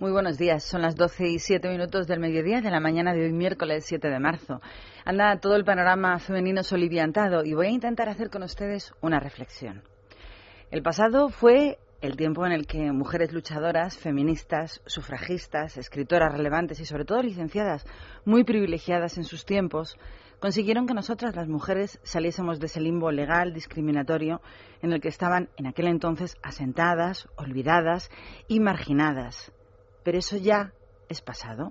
Muy buenos días. Son las 12 y 7 minutos del mediodía de la mañana de hoy, miércoles 7 de marzo. Anda todo el panorama femenino soliviantado y voy a intentar hacer con ustedes una reflexión. El pasado fue el tiempo en el que mujeres luchadoras, feministas, sufragistas, escritoras relevantes y sobre todo licenciadas, muy privilegiadas en sus tiempos, consiguieron que nosotras las mujeres saliésemos de ese limbo legal discriminatorio en el que estaban en aquel entonces asentadas, olvidadas y marginadas. Pero eso ya es pasado.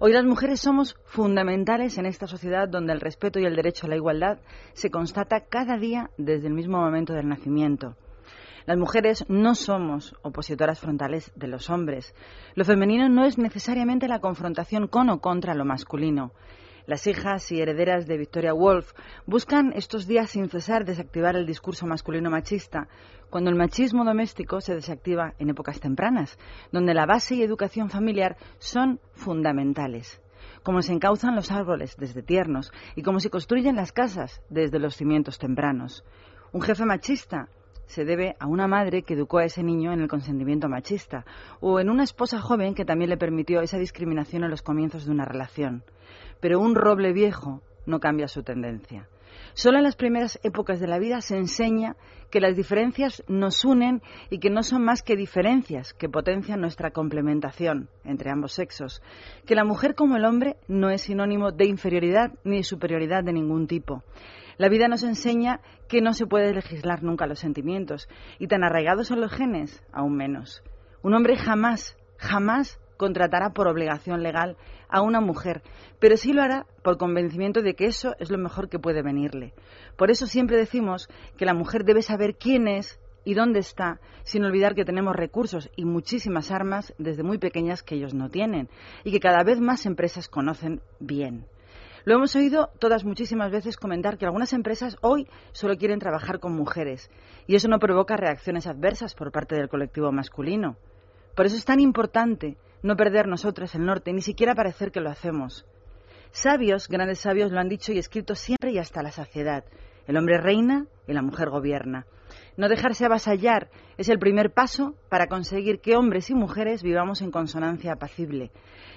Hoy las mujeres somos fundamentales en esta sociedad donde el respeto y el derecho a la igualdad se constata cada día desde el mismo momento del nacimiento. Las mujeres no somos opositoras frontales de los hombres. Lo femenino no es necesariamente la confrontación con o contra lo masculino. Las hijas y herederas de Victoria Woolf buscan estos días sin cesar desactivar el discurso masculino machista, cuando el machismo doméstico se desactiva en épocas tempranas, donde la base y educación familiar son fundamentales como se encauzan los árboles desde tiernos y como se construyen las casas desde los cimientos tempranos. Un jefe machista se debe a una madre que educó a ese niño en el consentimiento machista o en una esposa joven que también le permitió esa discriminación en los comienzos de una relación. Pero un roble viejo no cambia su tendencia. Solo en las primeras épocas de la vida se enseña que las diferencias nos unen y que no son más que diferencias que potencian nuestra complementación entre ambos sexos, que la mujer como el hombre no es sinónimo de inferioridad ni de superioridad de ningún tipo. La vida nos enseña que no se puede legislar nunca los sentimientos y tan arraigados son los genes, aún menos. Un hombre jamás, jamás contratará por obligación legal a una mujer, pero sí lo hará por convencimiento de que eso es lo mejor que puede venirle. Por eso siempre decimos que la mujer debe saber quién es y dónde está, sin olvidar que tenemos recursos y muchísimas armas desde muy pequeñas que ellos no tienen y que cada vez más empresas conocen bien. Lo hemos oído todas muchísimas veces comentar que algunas empresas hoy solo quieren trabajar con mujeres y eso no provoca reacciones adversas por parte del colectivo masculino. Por eso es tan importante no perder nosotras el norte, ni siquiera parecer que lo hacemos. Sabios, grandes sabios, lo han dicho y escrito siempre y hasta la saciedad. El hombre reina y la mujer gobierna. No dejarse avasallar es el primer paso para conseguir que hombres y mujeres vivamos en consonancia apacible.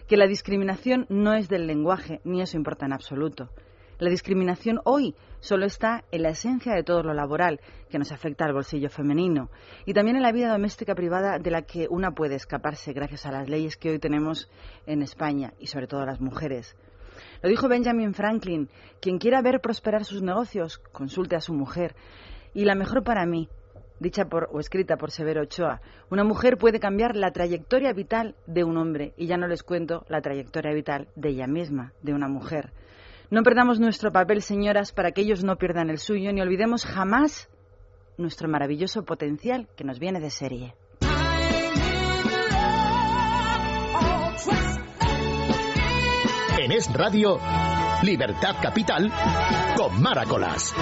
Que la discriminación no es del lenguaje, ni eso importa en absoluto. La discriminación hoy solo está en la esencia de todo lo laboral, que nos afecta al bolsillo femenino, y también en la vida doméstica privada de la que una puede escaparse gracias a las leyes que hoy tenemos en España, y sobre todo las mujeres. Lo dijo Benjamin Franklin, quien quiera ver prosperar sus negocios, consulte a su mujer. Y la mejor para mí, dicha por, o escrita por Severo Ochoa, una mujer puede cambiar la trayectoria vital de un hombre, y ya no les cuento la trayectoria vital de ella misma, de una mujer. No perdamos nuestro papel, señoras, para que ellos no pierdan el suyo, ni olvidemos jamás nuestro maravilloso potencial que nos viene de serie. En Es Radio, Libertad Capital, con Maracolas.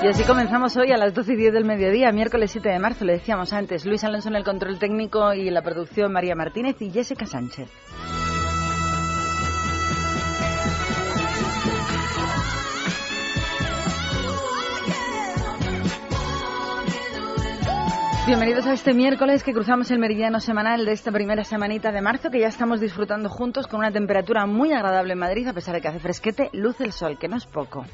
Y así comenzamos hoy a las 12 y 10 del mediodía, miércoles 7 de marzo, le decíamos antes, Luis Alonso en el control técnico y la producción María Martínez y Jessica Sánchez. Bienvenidos a este miércoles que cruzamos el meridiano semanal de esta primera semanita de marzo que ya estamos disfrutando juntos con una temperatura muy agradable en Madrid a pesar de que hace fresquete, luce el sol, que no es poco.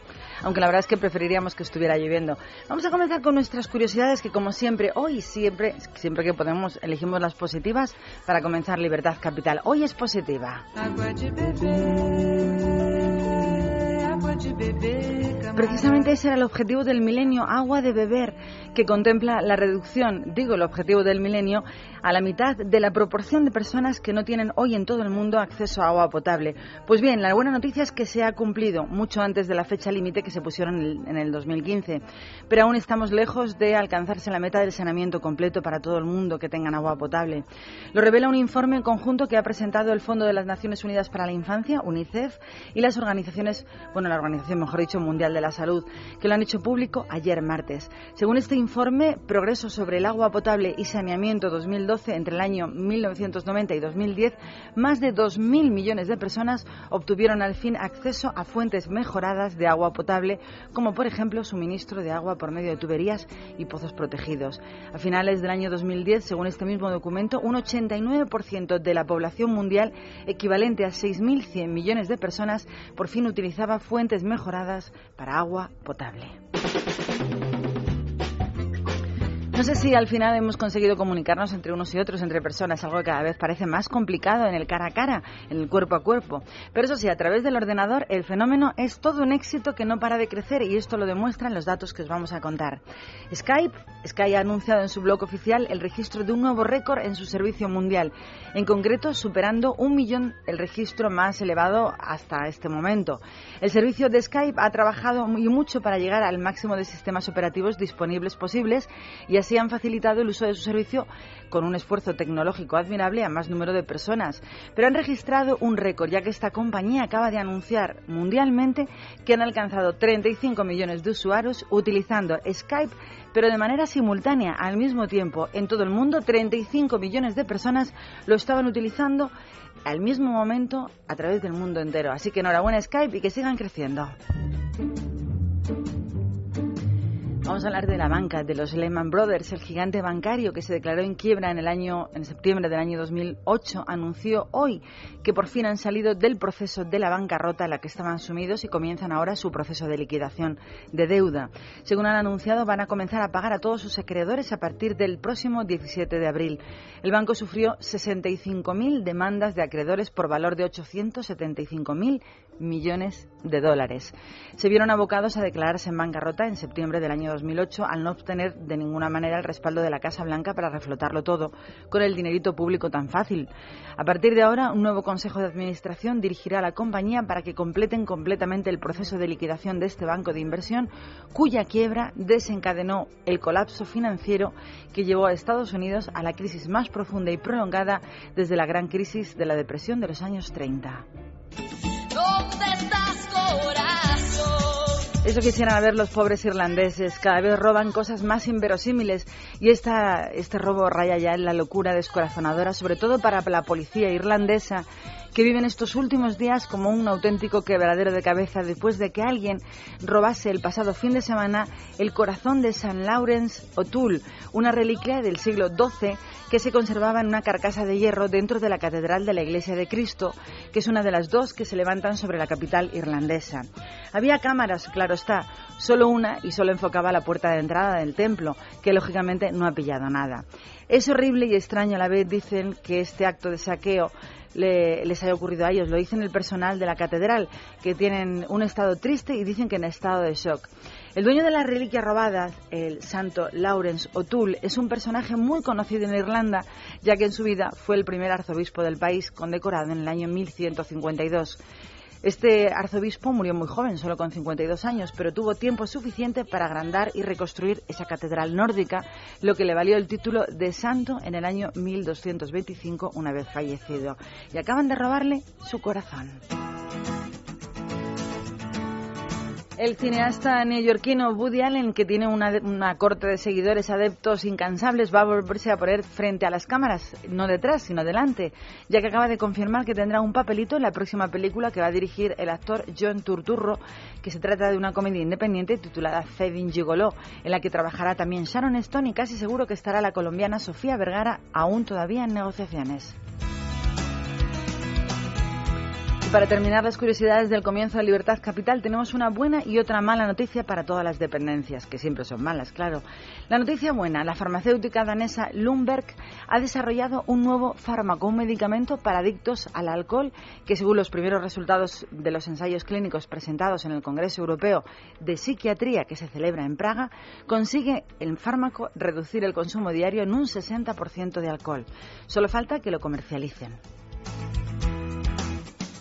Aunque la verdad es que preferiríamos que estuviera lloviendo. Vamos a comenzar con nuestras curiosidades que como siempre, hoy siempre, siempre que podemos, elegimos las positivas para comenzar Libertad Capital. Hoy es positiva. Precisamente ese era el objetivo del milenio, agua de beber, que contempla la reducción, digo el objetivo del milenio, a la mitad de la proporción de personas que no tienen hoy en todo el mundo acceso a agua potable. Pues bien, la buena noticia es que se ha cumplido mucho antes de la fecha límite que se pusieron en el 2015, pero aún estamos lejos de alcanzarse la meta del saneamiento completo para todo el mundo que tengan agua potable. Lo revela un informe en conjunto que ha presentado el Fondo de las Naciones Unidas para la Infancia, UNICEF, y las organizaciones, bueno, la Organización, mejor dicho, Mundial de la Salud, que lo han hecho público ayer martes. Según este informe, Progreso sobre el agua potable y saneamiento 2012, entre el año 1990 y 2010, más de 2.000 millones de personas obtuvieron al fin acceso a fuentes mejoradas de agua potable, como por ejemplo suministro de agua por medio de tuberías y pozos protegidos. A finales del año 2010, según este mismo documento, un 89% de la población mundial, equivalente a 6.100 millones de personas, por fin utilizaba fuentes mejoradas para agua potable. No sé si al final hemos conseguido comunicarnos entre unos y otros, entre personas, algo que cada vez parece más complicado en el cara a cara, en el cuerpo a cuerpo. Pero eso sí, a través del ordenador el fenómeno es todo un éxito que no para de crecer y esto lo demuestran los datos que os vamos a contar. Skype, Skype ha anunciado en su blog oficial el registro de un nuevo récord en su servicio mundial, en concreto superando un millón el registro más elevado hasta este momento. El servicio de Skype ha trabajado muy mucho para llegar al máximo de sistemas operativos disponibles posibles y así han facilitado el uso de su servicio con un esfuerzo tecnológico admirable a más número de personas. Pero han registrado un récord, ya que esta compañía acaba de anunciar mundialmente que han alcanzado 35 millones de usuarios utilizando Skype, pero de manera simultánea, al mismo tiempo, en todo el mundo, 35 millones de personas lo estaban utilizando al mismo momento a través del mundo entero. Así que enhorabuena Skype y que sigan creciendo. Vamos a hablar de la banca, de los Lehman Brothers, el gigante bancario que se declaró en quiebra en el año en septiembre del año 2008 anunció hoy que por fin han salido del proceso de la bancarrota en la que estaban sumidos y comienzan ahora su proceso de liquidación de deuda. Según han anunciado, van a comenzar a pagar a todos sus acreedores a partir del próximo 17 de abril. El banco sufrió 65.000 demandas de acreedores por valor de 875.000 millones de dólares. Se vieron abocados a declararse en bancarrota en septiembre del año 2008 al no obtener de ninguna manera el respaldo de la Casa Blanca para reflotarlo todo con el dinerito público tan fácil. A partir de ahora, un nuevo Consejo de Administración dirigirá a la compañía para que completen completamente el proceso de liquidación de este banco de inversión, cuya quiebra desencadenó el colapso financiero que llevó a Estados Unidos a la crisis más profunda y prolongada desde la gran crisis de la depresión de los años 30. ¿Dónde estás, corazón? Eso quisieran ver los pobres irlandeses. Cada vez roban cosas más inverosímiles y esta, este robo raya ya en la locura descorazonadora, sobre todo para la policía irlandesa que viven estos últimos días como un auténtico quebradero de cabeza después de que alguien robase el pasado fin de semana el corazón de San Lawrence O'Toole, una reliquia del siglo XII que se conservaba en una carcasa de hierro dentro de la Catedral de la Iglesia de Cristo, que es una de las dos que se levantan sobre la capital irlandesa. Había cámaras, claro está, solo una y solo enfocaba la puerta de entrada del templo, que lógicamente no ha pillado nada. Es horrible y extraño a la vez, dicen, que este acto de saqueo les haya ocurrido a ellos. Lo dicen el personal de la catedral, que tienen un estado triste y dicen que en estado de shock. El dueño de las reliquias robadas, el santo Lawrence O'Toole, es un personaje muy conocido en Irlanda, ya que en su vida fue el primer arzobispo del país, condecorado en el año 1152. Este arzobispo murió muy joven, solo con 52 años, pero tuvo tiempo suficiente para agrandar y reconstruir esa catedral nórdica, lo que le valió el título de santo en el año 1225, una vez fallecido. Y acaban de robarle su corazón. El cineasta neoyorquino Woody Allen, que tiene una, corte de seguidores adeptos incansables, va a volverse a poner frente a las cámaras, no detrás, sino delante, ya que acaba de confirmar que tendrá un papelito en la próxima película que va a dirigir el actor John Turturro, que se trata de una comedia independiente titulada Fedin Gigolo, en la que trabajará también Sharon Stone y casi seguro que estará la colombiana Sofía Vergara, aún todavía en negociaciones para terminar las curiosidades del comienzo de Libertad Capital, tenemos una buena y otra mala noticia para todas las dependencias, que siempre son malas, claro. La noticia buena, la farmacéutica danesa Lundberg ha desarrollado un nuevo fármaco, un medicamento para adictos al alcohol, que según los primeros resultados de los ensayos clínicos presentados en el Congreso Europeo de Psiquiatría que se celebra en Praga, consigue el fármaco reducir el consumo diario en un 60% de alcohol. Solo falta que lo comercialicen.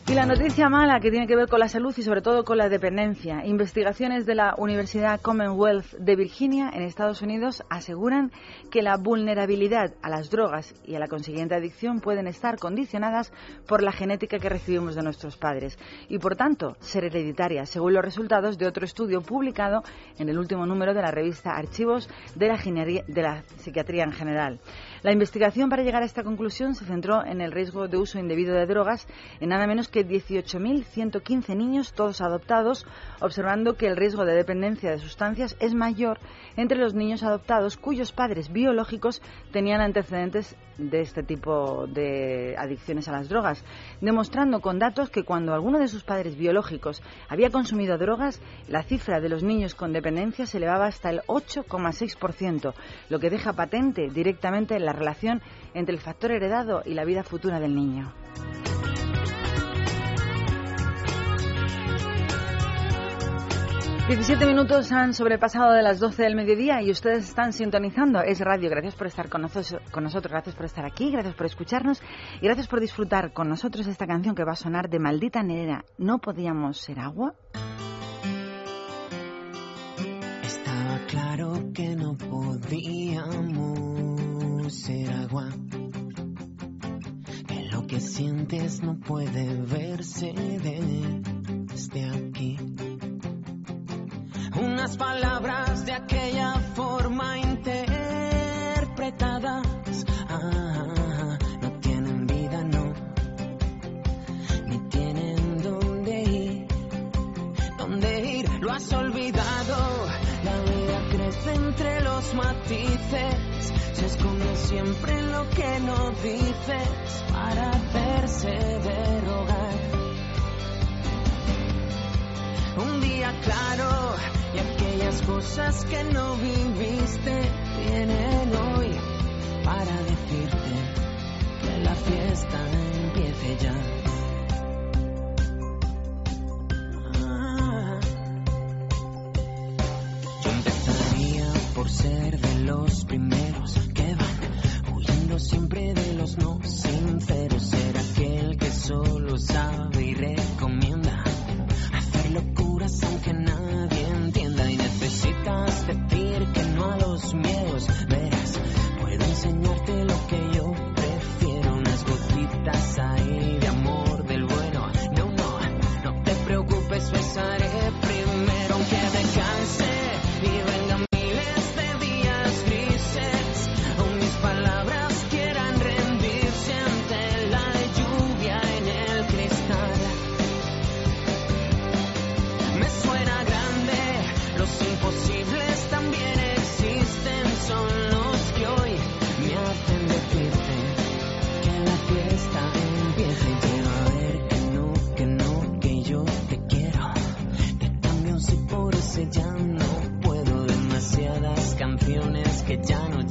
Y la noticia mala que tiene que ver con la salud y sobre todo con la dependencia. Investigaciones de la Universidad Commonwealth de Virginia en Estados Unidos aseguran que la vulnerabilidad a las drogas y a la consiguiente adicción pueden estar condicionadas por la genética que recibimos de nuestros padres y por tanto ser hereditarias, según los resultados de otro estudio publicado en el último número de la revista Archivos de la, de la Psiquiatría en General. La investigación para llegar a esta conclusión se centró en el riesgo de uso indebido de drogas en nada menos que 18.115 niños, todos adoptados, observando que el riesgo de dependencia de sustancias es mayor entre los niños adoptados cuyos padres biológicos tenían antecedentes de este tipo de adicciones a las drogas, demostrando con datos que cuando alguno de sus padres biológicos había consumido drogas, la cifra de los niños con dependencia se elevaba hasta el 8,6%, lo que deja patente directamente la relación entre el factor heredado y la vida futura del niño. Diecisiete minutos han sobrepasado de las 12 del mediodía y ustedes están sintonizando. Es radio. Gracias por estar con nosotros, gracias por estar aquí, gracias por escucharnos y gracias por disfrutar con nosotros esta canción que va a sonar de Maldita Nera. ¿No podíamos ser agua? Estaba claro que no podíamos ser agua. Que lo que sientes no puede verse desde aquí unas palabras de aquella forma interpretadas. Ah, no tienen vida, no, ni tienen dónde ir, dónde ir, lo has olvidado. Entre los matices, se esconde siempre en lo que no dices para hacerse derogar. Un día claro y aquellas cosas que no viviste vienen hoy para decirte que la fiesta empiece ya. Por ser de los primeros que van huyendo siempre de los no sinceros. Ser aquel que solo sabe y recomienda hacer locuras aunque nadie entienda y necesitas decir que no a los miedos. Verás, puedo enseñarte lo que yo prefiero, unas gotitas ahí de amor del bueno. No, no, no te preocupes, besaré canciones que ya no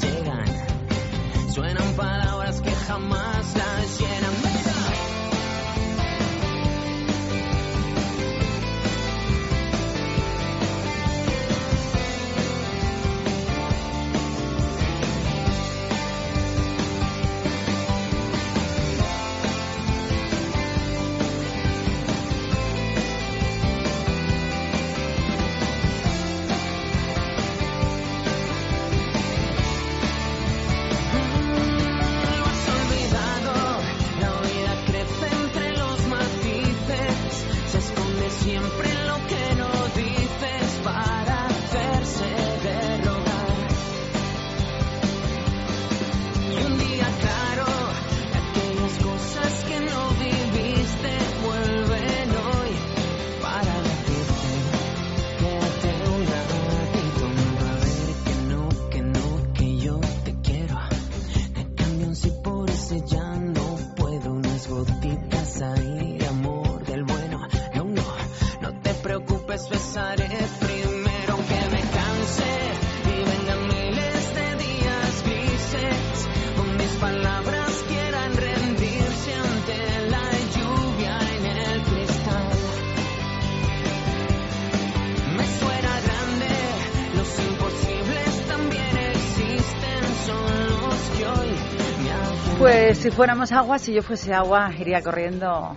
si fuéramos agua, si yo fuese agua, iría corriendo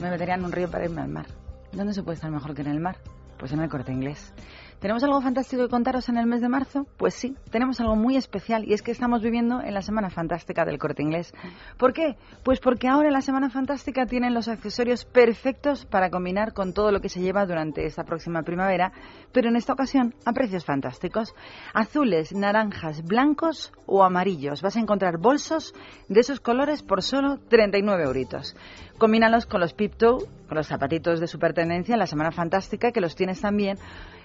me metería en un río para irme al mar. ¿Dónde se puede estar mejor que en el mar? Pues en el corte inglés. ¿Tenemos algo fantástico que contaros en el mes de marzo? Pues sí, tenemos algo muy especial y es que estamos viviendo en la Semana Fantástica del Corte Inglés. ¿Por qué? Pues porque ahora en la Semana Fantástica tienen los accesorios perfectos para combinar con todo lo que se lleva durante esta próxima primavera, pero en esta ocasión a precios fantásticos. Azules, naranjas, blancos o amarillos. Vas a encontrar bolsos de esos colores por solo 39 euritos. Combínalos con los Pip Toe, con los zapatitos de supertendencia en la Semana Fantástica, que los tienes también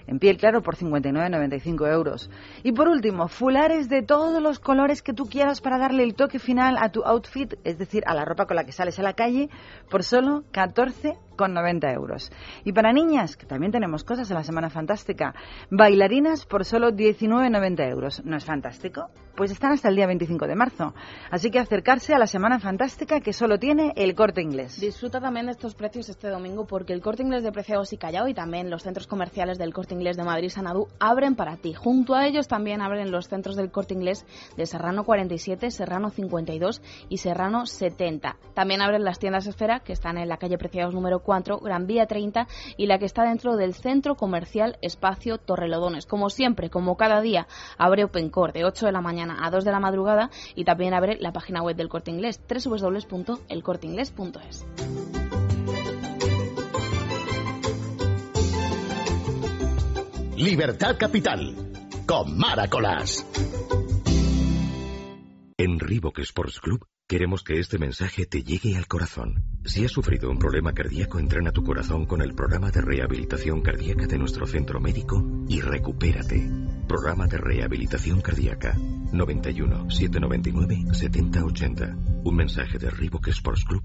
en piel claro por 59,95 euros. Y por último, fulares de todos los colores que tú quieras para darle el toque final a tu outfit, es decir, a la ropa con la que sales a la calle, por solo 14 con 90 euros. Y para niñas, que también tenemos cosas en la Semana Fantástica, bailarinas por solo 19,90 euros. ¿No es fantástico? Pues están hasta el día 25 de marzo. Así que acercarse a la Semana Fantástica que solo tiene el corte inglés. Disfruta también de estos precios este domingo porque el corte inglés de Preciados y Callao y también los centros comerciales del corte inglés de Madrid Sanadú abren para ti. Junto a ellos también abren los centros del corte inglés de Serrano 47, Serrano 52 y Serrano 70. También abren las tiendas Esfera que están en la calle Preciados número 4, Gran Vía 30 y la que está dentro del centro comercial Espacio Torrelodones. Como siempre, como cada día, abre OpenCore de 8 de la mañana a 2 de la madrugada y también abre la página web del Corte Inglés www.elcorteingles.es. Libertad Capital con Maracolas. En Reebok Sports Club queremos que este mensaje te llegue al corazón. Si has sufrido un problema cardíaco, entrena tu corazón con el programa de rehabilitación cardíaca de nuestro centro médico y recupérate. Programa de rehabilitación cardíaca 91 799 7080. Un mensaje de Reebok Sports Club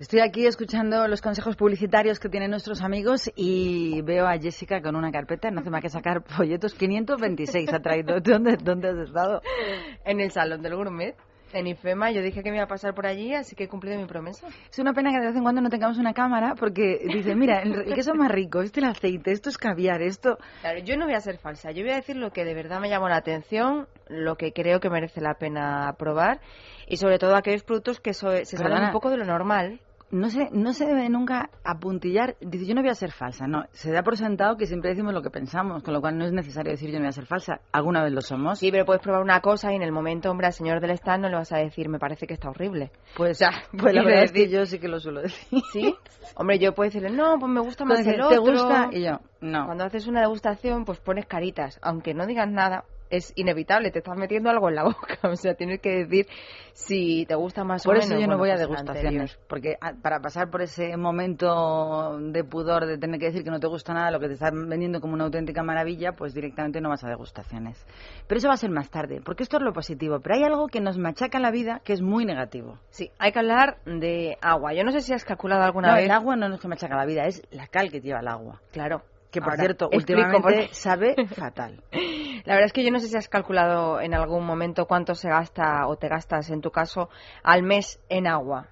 Estoy aquí escuchando los consejos publicitarios que tienen nuestros amigos y veo a Jessica con una carpeta, no hace más que sacar folletos 526 ha traído. ¿Dónde, ¿Dónde has estado? En el Salón del Gourmet. En IFEMA yo dije que me iba a pasar por allí, así que he cumplido mi promesa. Es una pena que de vez en cuando no tengamos una cámara porque dice, mira, el queso más rico, este el aceite, esto es caviar, esto... Claro, yo no voy a ser falsa, yo voy a decir lo que de verdad me llamó la atención, lo que creo que merece la pena probar y sobre todo aquellos productos que se salen un poco de lo normal no se, no se debe nunca apuntillar. Dice, yo no voy a ser falsa. No, se da por sentado que siempre decimos lo que pensamos, con lo cual no es necesario decir yo no voy a ser falsa. Alguna vez lo somos. Sí, pero puedes probar una cosa y en el momento, hombre, al señor del stand no le vas a decir, me parece que está horrible. Pues, ya, pues la verdad es que yo sí que lo suelo decir. ¿Sí? Hombre, yo puedo decirle, no, pues me gusta más el otro. ¿Te gusta? Y yo, no. Cuando haces una degustación, pues pones caritas. Aunque no digas nada, es inevitable, te estás metiendo algo en la boca. O sea, tienes que decir si te gusta más por o menos. Por eso yo no voy a pues degustaciones, porque para pasar por ese momento de pudor de tener que decir que no te gusta nada, lo que te están vendiendo como una auténtica maravilla, pues directamente no vas a degustaciones. Pero eso va a ser más tarde, porque esto es lo positivo. Pero hay algo que nos machaca la vida que es muy negativo. Sí, hay que hablar de agua. Yo no sé si has calculado alguna no, vez. el agua no es que machaca la vida, es la cal que lleva el agua. Claro. Que por Ahora, cierto, últimamente sabe fatal. La verdad es que yo no sé si has calculado en algún momento cuánto se gasta o te gastas, en tu caso, al mes en agua.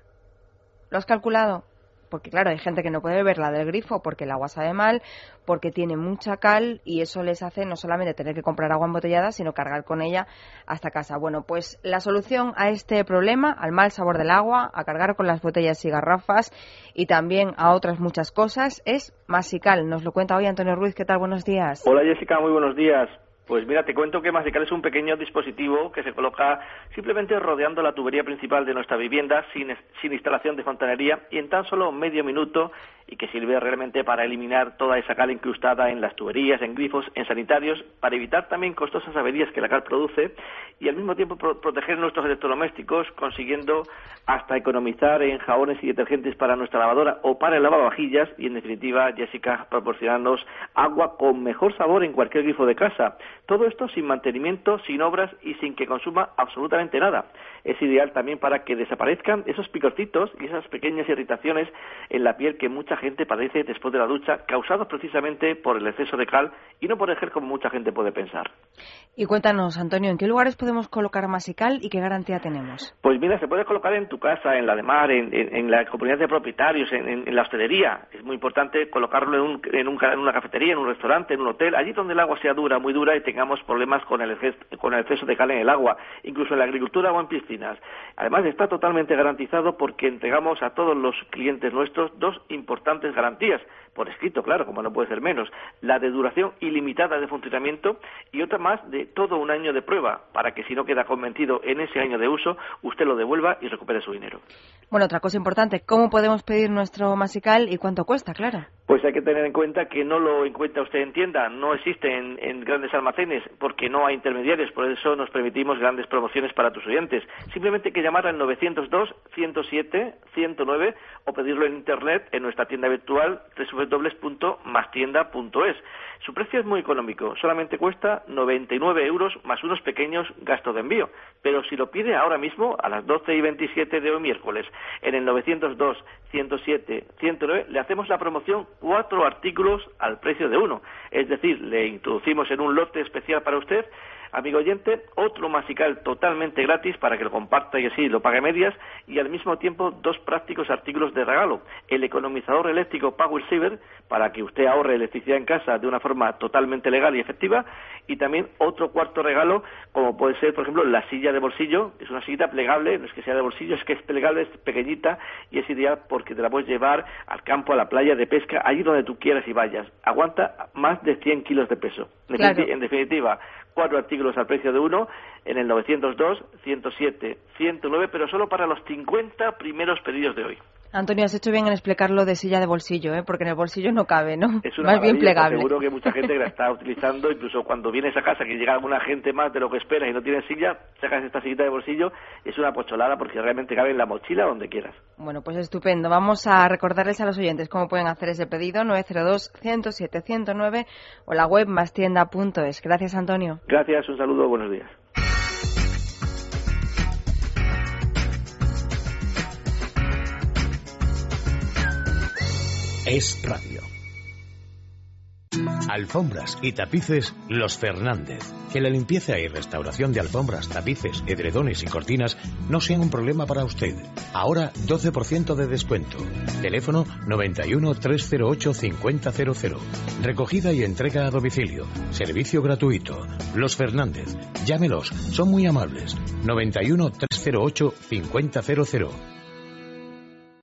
¿Lo has calculado? Porque claro, hay gente que no puede beber la del grifo porque el agua sabe mal, porque tiene mucha cal y eso les hace no solamente tener que comprar agua embotellada, sino cargar con ella hasta casa. Bueno, pues la solución a este problema, al mal sabor del agua, a cargar con las botellas y garrafas y también a otras muchas cosas, es Masical. Nos lo cuenta hoy Antonio Ruiz. ¿Qué tal? Buenos días. Hola Jessica, muy buenos días. Pues mira, te cuento que Masical es un pequeño dispositivo que se coloca simplemente rodeando la tubería principal de nuestra vivienda sin, sin instalación de fontanería y en tan solo medio minuto y que sirve realmente para eliminar toda esa cal incrustada en las tuberías, en grifos, en sanitarios, para evitar también costosas averías que la cal produce y al mismo tiempo pro proteger nuestros electrodomésticos consiguiendo hasta economizar en jabones y detergentes para nuestra lavadora o para el lavavajillas y en definitiva, Jessica, proporcionarnos agua con mejor sabor en cualquier grifo de casa. Todo esto sin mantenimiento, sin obras y sin que consuma absolutamente nada. Es ideal también para que desaparezcan esos picorcitos y esas pequeñas irritaciones en la piel que mucha gente padece después de la ducha, causados precisamente por el exceso de cal y no por el gel como mucha gente puede pensar. Y cuéntanos, Antonio, ¿en qué lugares podemos colocar masical y qué garantía tenemos? Pues mira, se puede colocar en tu casa, en la de mar, en, la comunidad de propietarios, en, la hostelería. Es muy importante colocarlo en, en, una cafetería, en un restaurante, en un hotel, allí donde el agua sea dura, muy dura y tengamos problemas con el, con el exceso de cal en el agua, incluso en la agricultura o en piscinas. Además, está totalmente garantizado porque entregamos a todos los clientes nuestros dos importantes garantías por escrito, claro, como no puede ser menos, la de duración ilimitada de funcionamiento y otra más de todo un año de prueba, para que si no queda convencido en ese año de uso, usted lo devuelva y recupere su dinero. Bueno, otra cosa importante, ¿cómo podemos pedir nuestro masical y cuánto cuesta, claro? Pues hay que tener en cuenta que no lo encuentra usted en tienda, no existe en, en, grandes almacenes porque no hay intermediarios, por eso nos permitimos grandes promociones para tus oyentes. Simplemente hay que llamar al 902 107 109 o pedirlo en internet en nuestra tienda virtual www.mastienda.es. Su precio es muy económico, solamente cuesta 99 euros más unos pequeños gastos de envío. Pero si lo pide ahora mismo, a las 12 y 27 de hoy miércoles, en el 902 107 109, le hacemos la promoción cuatro artículos al precio de uno. Es decir, le introducimos en un lote especial para usted amigo oyente, otro masical totalmente gratis para que lo comparta y así lo pague medias y al mismo tiempo dos prácticos artículos de regalo. El economizador eléctrico Power Saver para que usted ahorre electricidad en casa de una forma totalmente legal y efectiva y también otro cuarto regalo como puede ser, por ejemplo, la silla de bolsillo. Es una silla plegable, no es que sea de bolsillo, es que es plegable, es pequeñita y es ideal porque te la puedes llevar al campo, a la playa de pesca, allí donde tú quieras y vayas. Aguanta más de 100 kilos de peso. En definitiva, cuatro artículos al precio de uno en el 902, 107, 109, pero solo para los 50 primeros pedidos de hoy. Antonio, has hecho bien en explicarlo de silla de bolsillo, ¿eh? porque en el bolsillo no cabe, ¿no? Es una más bien plegable. Seguro que mucha gente la está utilizando, incluso cuando vienes a casa, que llega alguna gente más de lo que esperas y no tienes silla, sacas esta sillita de bolsillo, es una pocholada porque realmente cabe en la mochila donde quieras. Bueno, pues estupendo. Vamos a recordarles a los oyentes cómo pueden hacer ese pedido, 902-107-109 o la web mastienda.es. Gracias, Antonio. Gracias, un saludo, buenos días. Es radio. Alfombras y tapices Los Fernández. Que la limpieza y restauración de alfombras, tapices, edredones y cortinas no sean un problema para usted. Ahora 12% de descuento. Teléfono 91 308 5000. Recogida y entrega a domicilio. Servicio gratuito. Los Fernández. Llámelos, son muy amables. 91 308 5000.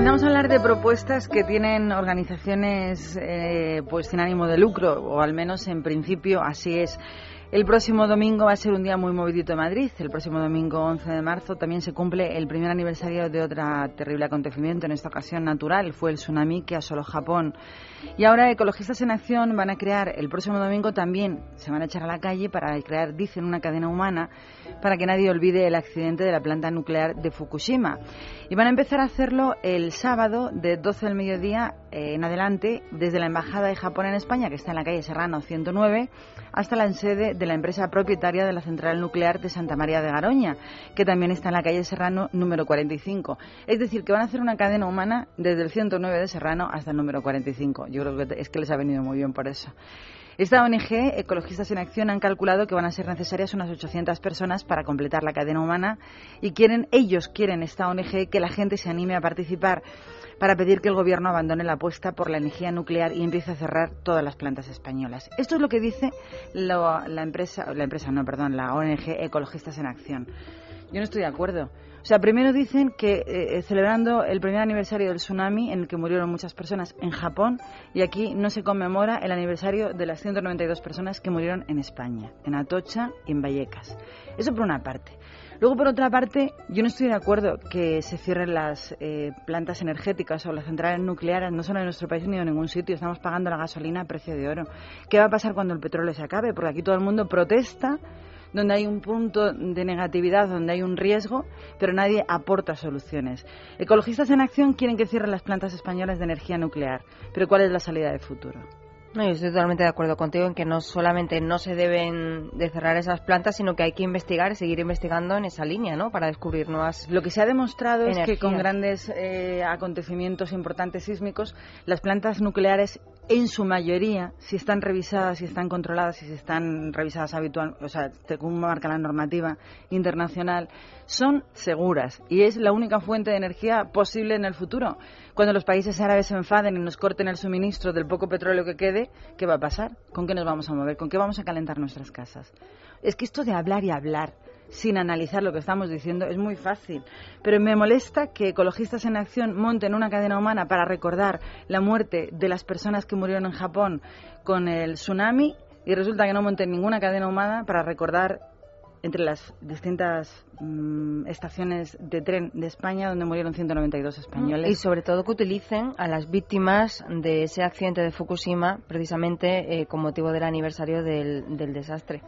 Comenzamos a hablar de propuestas que tienen organizaciones eh, pues sin ánimo de lucro, o al menos en principio así es. El próximo domingo va a ser un día muy movidito en Madrid. El próximo domingo 11 de marzo también se cumple el primer aniversario de otro terrible acontecimiento, en esta ocasión natural. Fue el tsunami que asoló Japón. Y ahora Ecologistas en Acción van a crear el próximo domingo también, se van a echar a la calle para crear, dicen, una cadena humana para que nadie olvide el accidente de la planta nuclear de Fukushima. Y van a empezar a hacerlo el sábado de 12 del mediodía en adelante desde la Embajada de Japón en España, que está en la calle Serrano 109, hasta la sede de la empresa propietaria de la central nuclear de Santa María de Garoña, que también está en la calle Serrano número 45. Es decir, que van a hacer una cadena humana desde el 109 de Serrano hasta el número 45. Yo creo que es que les ha venido muy bien por eso. Esta ONG, Ecologistas en Acción, han calculado que van a ser necesarias unas 800 personas para completar la cadena humana y quieren, ellos quieren, esta ONG, que la gente se anime a participar para pedir que el gobierno abandone la apuesta por la energía nuclear y empiece a cerrar todas las plantas españolas. Esto es lo que dice la, empresa, la empresa, no, perdón, la ONG Ecologistas en Acción. Yo no estoy de acuerdo. O sea, primero dicen que eh, eh, celebrando el primer aniversario del tsunami en el que murieron muchas personas en Japón y aquí no se conmemora el aniversario de las 192 personas que murieron en España, en Atocha y en Vallecas. Eso por una parte. Luego, por otra parte, yo no estoy de acuerdo que se cierren las eh, plantas energéticas o las centrales nucleares, no solo en nuestro país ni en ningún sitio. Estamos pagando la gasolina a precio de oro. ¿Qué va a pasar cuando el petróleo se acabe? Porque aquí todo el mundo protesta donde hay un punto de negatividad, donde hay un riesgo, pero nadie aporta soluciones. Ecologistas en Acción quieren que cierren las plantas españolas de energía nuclear, pero ¿cuál es la salida de futuro? No, yo estoy totalmente de acuerdo contigo en que no solamente no se deben de cerrar esas plantas, sino que hay que investigar y seguir investigando en esa línea, ¿no? Para descubrir nuevas. Lo que se ha demostrado es que con grandes eh, acontecimientos importantes sísmicos, las plantas nucleares en su mayoría, si están revisadas, si están controladas, si están revisadas habitualmente, o sea, según marca la normativa internacional, son seguras y es la única fuente de energía posible en el futuro. Cuando los países árabes se enfaden y nos corten el suministro del poco petróleo que quede, ¿qué va a pasar? ¿Con qué nos vamos a mover? ¿Con qué vamos a calentar nuestras casas? Es que esto de hablar y hablar sin analizar lo que estamos diciendo es muy fácil. Pero me molesta que Ecologistas en Acción monten una cadena humana para recordar la muerte de las personas que murieron en Japón con el tsunami y resulta que no monten ninguna cadena humana para recordar entre las distintas mm, estaciones de tren de España donde murieron 192 españoles. Y sobre todo que utilicen a las víctimas de ese accidente de Fukushima precisamente eh, con motivo del aniversario del desastre.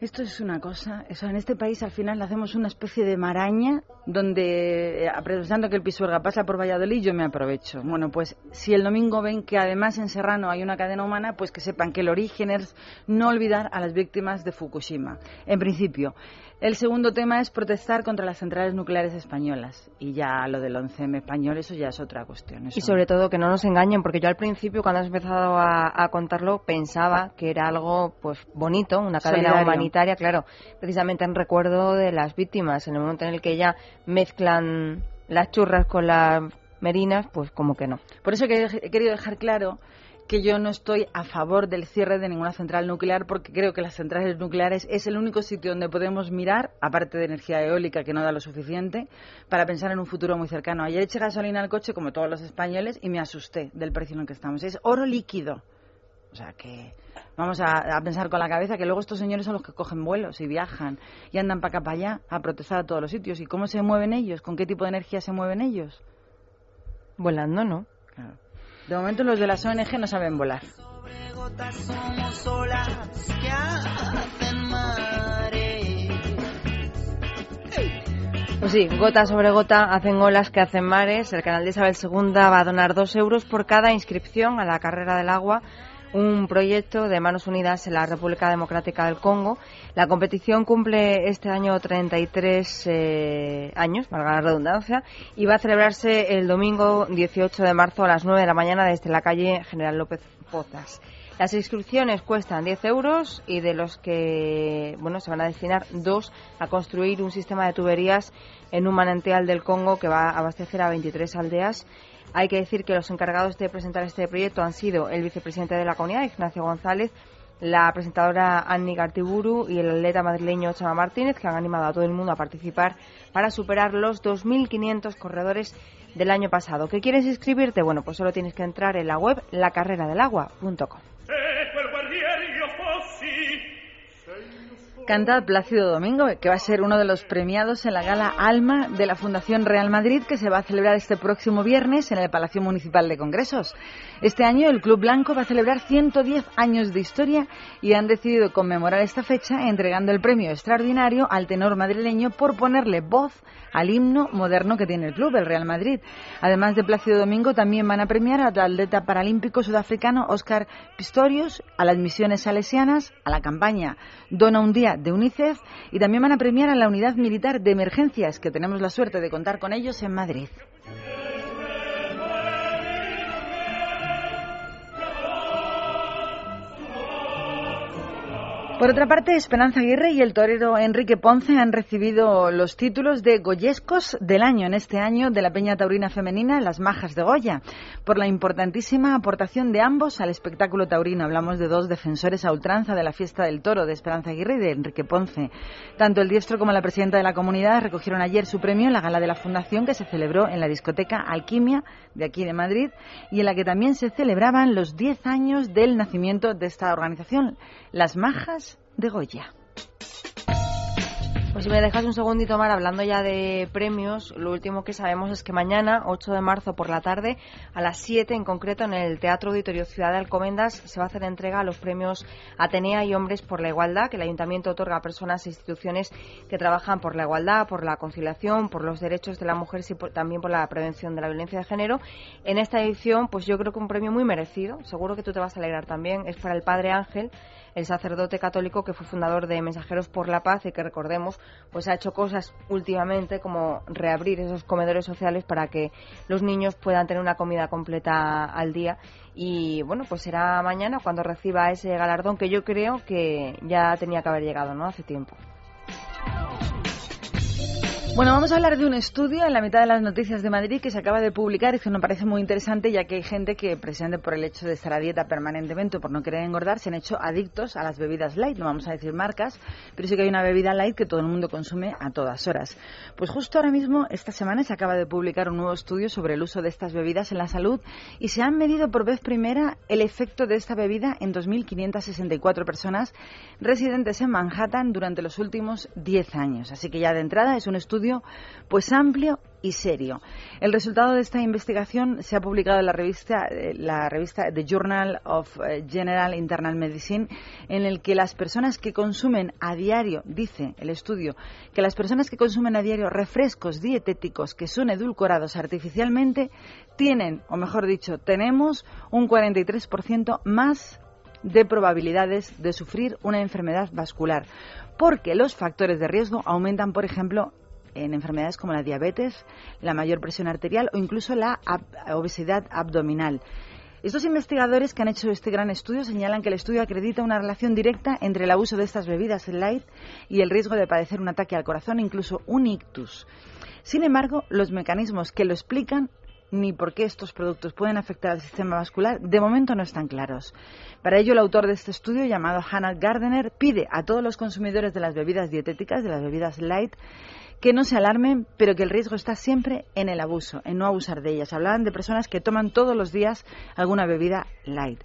Esto es una cosa, eso en este país al final hacemos una especie de maraña donde, eh, aprovechando que el Pisuerga pasa por Valladolid, yo me aprovecho. Bueno, pues si el domingo ven que además en Serrano hay una cadena humana, pues que sepan que el origen es no olvidar a las víctimas de Fukushima. En principio, el segundo tema es protestar contra las centrales nucleares españolas. Y ya lo del 11M español, eso ya es otra cuestión. Y sobre todo que no nos engañen, porque yo al principio, cuando has empezado a, contarlo, pensaba que era algo pues bonito, una cadena humanitaria, claro, precisamente en recuerdo de las víctimas. En el momento en el que ya mezclan las churras con las merinas, pues como que no. Por eso he querido dejar claro que yo no estoy a favor del cierre de ninguna central nuclear porque creo que las centrales nucleares es el único sitio donde podemos mirar, aparte de energía eólica que no da lo suficiente, para pensar en un futuro muy cercano. Ayer eché gasolina al coche como todos los españoles y me asusté del precio en el que estamos. Es oro líquido. O sea que vamos a, pensar con la cabeza que luego estos señores son los que cogen vuelos y viajan y andan para acá para allá a protestar a todos los sitios. ¿Y cómo se mueven ellos? ¿Con qué tipo de energía se mueven ellos? Volando, ¿no? De momento los de las ONG no saben volar. Pues sí, gota sobre gota hacen olas que hacen mares. El canal de Isabel II va a donar dos euros por cada inscripción a la carrera del agua un proyecto de Manos Unidas en la República Democrática del Congo. La competición cumple este año 33 eh, años, valga la redundancia, y va a celebrarse el domingo 18 de marzo a las 9 de la mañana desde la calle General López Pozas. Las inscripciones cuestan 10 euros y de los que bueno se van a destinar dos a construir un sistema de tuberías en un manantial del Congo que va a abastecer a 23 aldeas hay que decir que los encargados de presentar este proyecto han sido el vicepresidente de la comunidad, Ignacio González, la presentadora Annie Gartiburu y el atleta madrileño Chama Martínez, que han animado a todo el mundo a participar para superar los 2.500 corredores del año pasado. ¿Qué quieres inscribirte? Bueno, pues solo tienes que entrar en la web lacarreradelagua.com. canta Plácido Domingo, que va a ser uno de los premiados en la gala Alma de la Fundación Real Madrid, que se va a celebrar este próximo viernes en el Palacio Municipal de Congresos. Este año el Club Blanco va a celebrar 110 años de historia y han decidido conmemorar esta fecha entregando el premio extraordinario al tenor madrileño por ponerle voz al himno moderno que tiene el club, el Real Madrid. Además de Plácido Domingo, también van a premiar al atleta paralímpico sudafricano Oscar Pistorius, a las misiones salesianas, a la campaña Dona un Día de UNICEF y también van a premiar a la unidad militar de emergencias, que tenemos la suerte de contar con ellos en Madrid. Por otra parte, Esperanza Aguirre y el torero Enrique Ponce han recibido los títulos de Goyescos del año en este año de la Peña Taurina Femenina Las Majas de Goya, por la importantísima aportación de ambos al espectáculo taurino. Hablamos de dos defensores a ultranza de la fiesta del toro, de Esperanza Aguirre y de Enrique Ponce. Tanto el diestro como la presidenta de la comunidad recogieron ayer su premio en la gala de la Fundación que se celebró en la discoteca Alquimia de aquí de Madrid y en la que también se celebraban los 10 años del nacimiento de esta organización, Las Majas de Goya. Pues si me dejas un segundito, Mar, hablando ya de premios, lo último que sabemos es que mañana, 8 de marzo por la tarde, a las 7 en concreto, en el Teatro Auditorio Ciudad de Alcomendas, se va a hacer entrega a los premios Atenea y Hombres por la Igualdad, que el Ayuntamiento otorga a personas e instituciones que trabajan por la igualdad, por la conciliación, por los derechos de la mujer y también por la prevención de la violencia de género. En esta edición, pues yo creo que un premio muy merecido, seguro que tú te vas a alegrar también, es para el Padre Ángel, el sacerdote católico que fue fundador de Mensajeros por la Paz y que recordemos pues ha hecho cosas últimamente como reabrir esos comedores sociales para que los niños puedan tener una comida completa al día. Y bueno pues será mañana cuando reciba ese galardón que yo creo que ya tenía que haber llegado no hace tiempo bueno, vamos a hablar de un estudio en la mitad de las noticias de Madrid que se acaba de publicar y que me parece muy interesante ya que hay gente que, precisamente por el hecho de estar a dieta permanentemente o por no querer engordar, se han hecho adictos a las bebidas light. No vamos a decir marcas, pero sí que hay una bebida light que todo el mundo consume a todas horas. Pues justo ahora mismo, esta semana, se acaba de publicar un nuevo estudio sobre el uso de estas bebidas en la salud y se han medido por vez primera el efecto de esta bebida en 2.564 personas residentes en Manhattan durante los últimos 10 años. Así que ya de entrada es un estudio pues amplio y serio. El resultado de esta investigación se ha publicado en la revista, eh, la revista The Journal of eh, General Internal Medicine, en el que las personas que consumen a diario, dice el estudio, que las personas que consumen a diario refrescos dietéticos que son edulcorados artificialmente tienen, o mejor dicho, tenemos un 43% más de probabilidades de sufrir una enfermedad vascular, porque los factores de riesgo aumentan, por ejemplo, en enfermedades como la diabetes, la mayor presión arterial o incluso la obesidad abdominal. Estos investigadores que han hecho este gran estudio señalan que el estudio acredita una relación directa entre el abuso de estas bebidas light y el riesgo de padecer un ataque al corazón, incluso un ictus. Sin embargo, los mecanismos que lo explican ni por qué estos productos pueden afectar al sistema vascular, de momento no están claros. Para ello, el autor de este estudio, llamado Hannah Gardner, pide a todos los consumidores de las bebidas dietéticas, de las bebidas light, que no se alarmen, pero que el riesgo está siempre en el abuso, en no abusar de ellas. Hablaban de personas que toman todos los días alguna bebida light.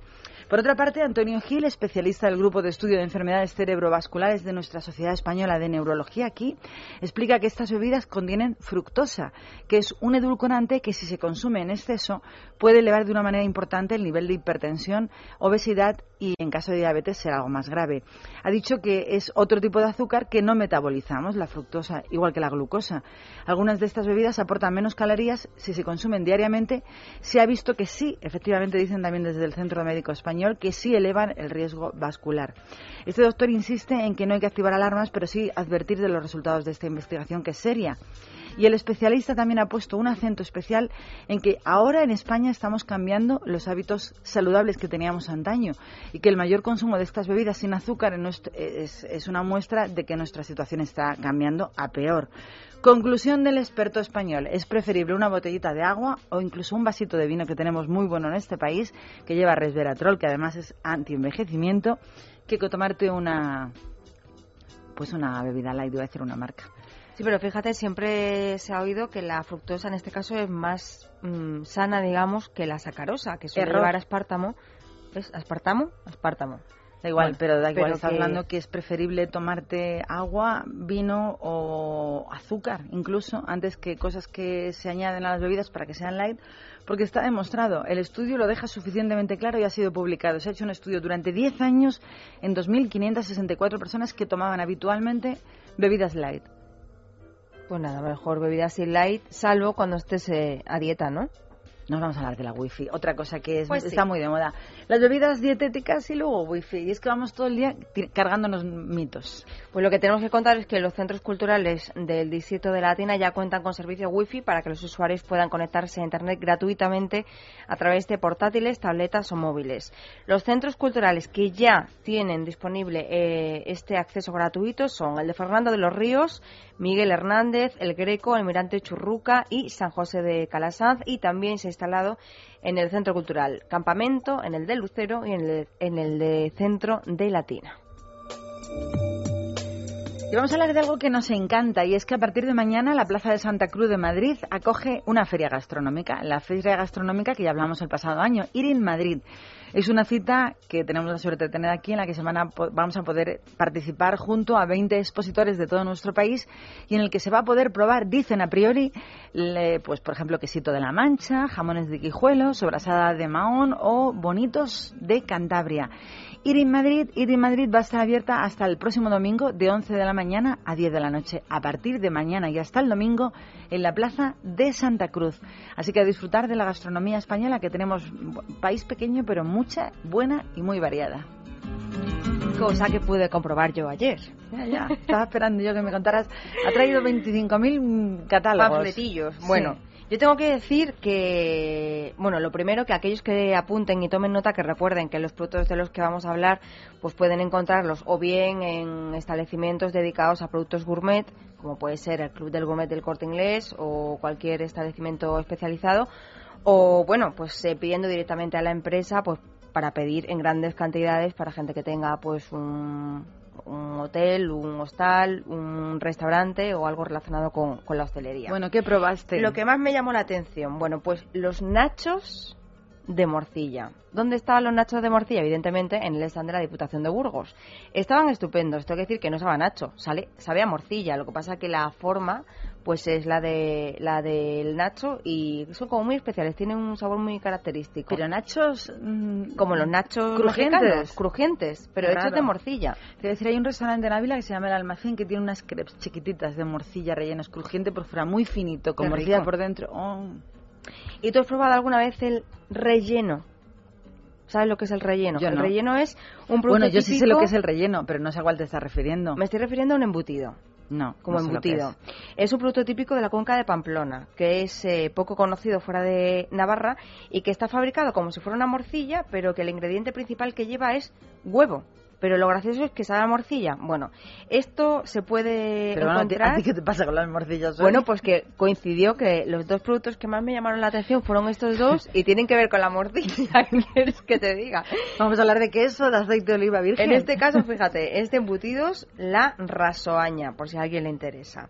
Por otra parte, Antonio Gil, especialista del Grupo de Estudio de Enfermedades Cerebrovasculares de nuestra Sociedad Española de Neurología aquí, explica que estas bebidas contienen fructosa, que es un edulcorante que si se consume en exceso puede elevar de una manera importante el nivel de hipertensión, obesidad y en caso de diabetes será algo más grave. Ha dicho que es otro tipo de azúcar que no metabolizamos, la fructosa, igual que la glucosa. Algunas de estas bebidas aportan menos calorías si se consumen diariamente. Se ha visto que sí, efectivamente dicen también desde el Centro Médico Español, que sí elevan el riesgo vascular. Este doctor insiste en que no hay que activar alarmas, pero sí advertir de los resultados de esta investigación, que es seria. Y el especialista también ha puesto un acento especial en que ahora en España estamos cambiando los hábitos saludables que teníamos antaño y que el mayor consumo de estas bebidas sin azúcar es, es una muestra de que nuestra situación está cambiando a peor. Conclusión del experto español. Es preferible una botellita de agua o incluso un vasito de vino que tenemos muy bueno en este país, que lleva resveratrol, que además es anti-envejecimiento, que tomarte una, pues una bebida light, voy a decir una marca. Sí, pero fíjate, siempre se ha oído que la fructosa en este caso es más mm, sana, digamos, que la sacarosa, que suele llevar aspartamo. ¿Es aspartamo? Aspartamo. Da igual, pero da igual, está hablando que es preferible tomarte agua, vino o azúcar, incluso, antes que cosas que se añaden a las bebidas para que sean light, porque está demostrado. El estudio lo deja suficientemente claro y ha sido publicado. Se ha hecho un estudio durante 10 años en 2.564 personas que tomaban habitualmente bebidas light. Pues nada, mejor bebidas light, salvo cuando estés eh, a dieta, ¿no? Nos vamos a hablar de la wifi, otra cosa que es, Pues sí. está muy de moda. Las bebidas dietéticas y luego wifi. Y es que vamos todo el día cargándonos mitos. Pues lo que tenemos que contar es que los centros culturales del distrito de Latina ya cuentan con servicio wifi para que los usuarios puedan conectarse a internet gratuitamente a través de portátiles, tabletas o móviles. Los centros culturales que ya tienen disponible eh, este acceso gratuito son el de Fernando de los Ríos, Miguel Hernández, El Greco, Almirante Churruca y San José de Calasanz y también se instalado en el Centro Cultural Campamento, en el de Lucero y en el, en el de Centro de Latina. Y vamos a hablar de algo que nos encanta y es que a partir de mañana la Plaza de Santa Cruz de Madrid acoge una feria gastronómica, la feria gastronómica que ya hablamos el pasado año, Ir in Madrid. Es una cita que tenemos la suerte de tener aquí en la que se van a po- vamos a poder participar junto a 20 expositores de todo nuestro país y en el que se va a poder probar, dicen a priori, pues por ejemplo quesito de la Mancha, jamones de Quijuelo, sobrasada de Mahón o bonitos de Cantabria. Ir in Madrid, Ir in Madrid va a estar abierta hasta el próximo domingo de 11 de la mañana a 10 de la noche. A partir de mañana y hasta el domingo en la plaza de Santa Cruz. Así que a disfrutar de la gastronomía española que tenemos país pequeño pero mucha, buena y muy variada. Cosa que pude comprobar yo ayer. Ya, ya, estaba esperando yo que me contaras. Ha traído 25.000 catálogos. Panfletillos. Sí. Yo tengo que decir que, bueno, lo primero que aquellos que apunten y tomen nota que recuerden que los productos de los que vamos a hablar pues pueden encontrarlos o bien en establecimientos dedicados a productos gourmet, como puede ser el Club del Gourmet del Corte Inglés o cualquier establecimiento especializado, o bueno, pues eh, pidiendo directamente a la empresa pues para pedir en grandes cantidades para gente que tenga pues un, un hotel, un hostal, un restaurante o algo relacionado con, con la hostelería. Bueno, ¿qué probaste? Lo que más me llamó la atención, bueno, pues los nachos de morcilla. ¿Dónde estaban los nachos de morcilla? Evidentemente en el stand de la Diputación de Burgos. Estaban estupendos, tengo que decir que no sabe a nacho, sale, sabe a morcilla, lo que pasa que la forma pues es la de la del nacho y son como muy especiales, tienen un sabor muy característico. Pero nachos... mm, como los nachos crujientes. mexicanos, crujientes, pero hechos de morcilla. Te decir, hay un restaurante en Ávila que se llama El Almacén que tiene unas crepes chiquititas de morcilla rellenos crujiente por fuera, muy finito, con Qué morcilla rico. por dentro. Oh. ¿Y tú has probado alguna vez el relleno? ¿Sabes lo que es el relleno? Yo el no. relleno es un producto Bueno, yo sí sé lo que es el relleno, pero no sé a cuál te estás refiriendo. Me estoy refiriendo a un embutido. No, como no sé lo que embutido. es. Es. un producto típico de la cuenca de Pamplona, que es eh, poco conocido fuera de Navarra y que está fabricado como si fuera una morcilla, pero que el ingrediente principal que lleva es huevo. Pero lo gracioso es que sabe a morcilla. Bueno, esto se puede Pero bueno, encontrar... ¿a ti qué te pasa con las morcillas? hoy? Bueno, pues que coincidió que los dos productos que más me llamaron la atención fueron estos dos y tienen que ver con la morcilla. ¿Qué quieres que te diga? Vamos a hablar de queso, de aceite de oliva virgen. En este caso, fíjate, es de embutidos la rasoaña, por si a alguien le interesa.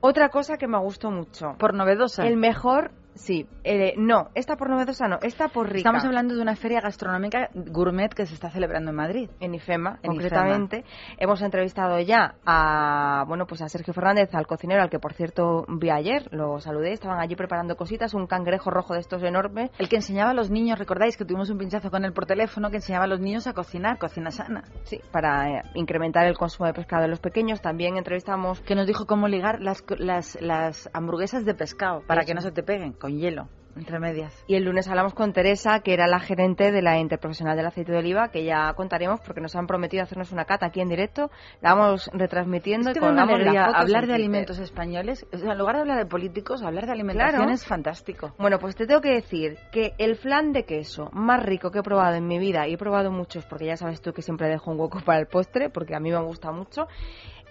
Otra cosa que me gustó mucho. Por novedosa. El mejor, sí. eh, no, esta por novedosa no, esta por rica. Estamos hablando de una feria gastronómica gourmet que se está celebrando en Madrid. en IFEMA, En concretamente. Hemos entrevistado ya a, bueno, pues a Sergio Fernández, al cocinero, al que por cierto vi ayer, lo saludé, estaban allí preparando cositas, un cangrejo rojo de estos enormes. El que enseñaba a los niños, recordáis que tuvimos un pinchazo con él por teléfono, que enseñaba a los niños a cocinar, cocina sana. Sí, para eh, incrementar el consumo de pescado de los pequeños. También entrevistamos Que nos dijo cómo ligar las, las, las hamburguesas de pescado para Eso. que no se te peguen, con hielo, entre medias. Y el lunes hablamos con Teresa, que era la gerente de la Interprofesional del Aceite de Oliva, que ya contaremos porque nos han prometido hacernos una cata aquí en directo. La vamos retransmitiendo Es que y colgamos las fotos hablar de alimentos españoles. O sea, en lugar de hablar de políticos, hablar de alimentación Claro. es fantástico. Bueno, pues te tengo que decir que el flan de queso más rico que he probado en mi vida, y he probado muchos porque ya sabes tú que siempre dejo un hueco para el postre, porque a mí me gusta mucho,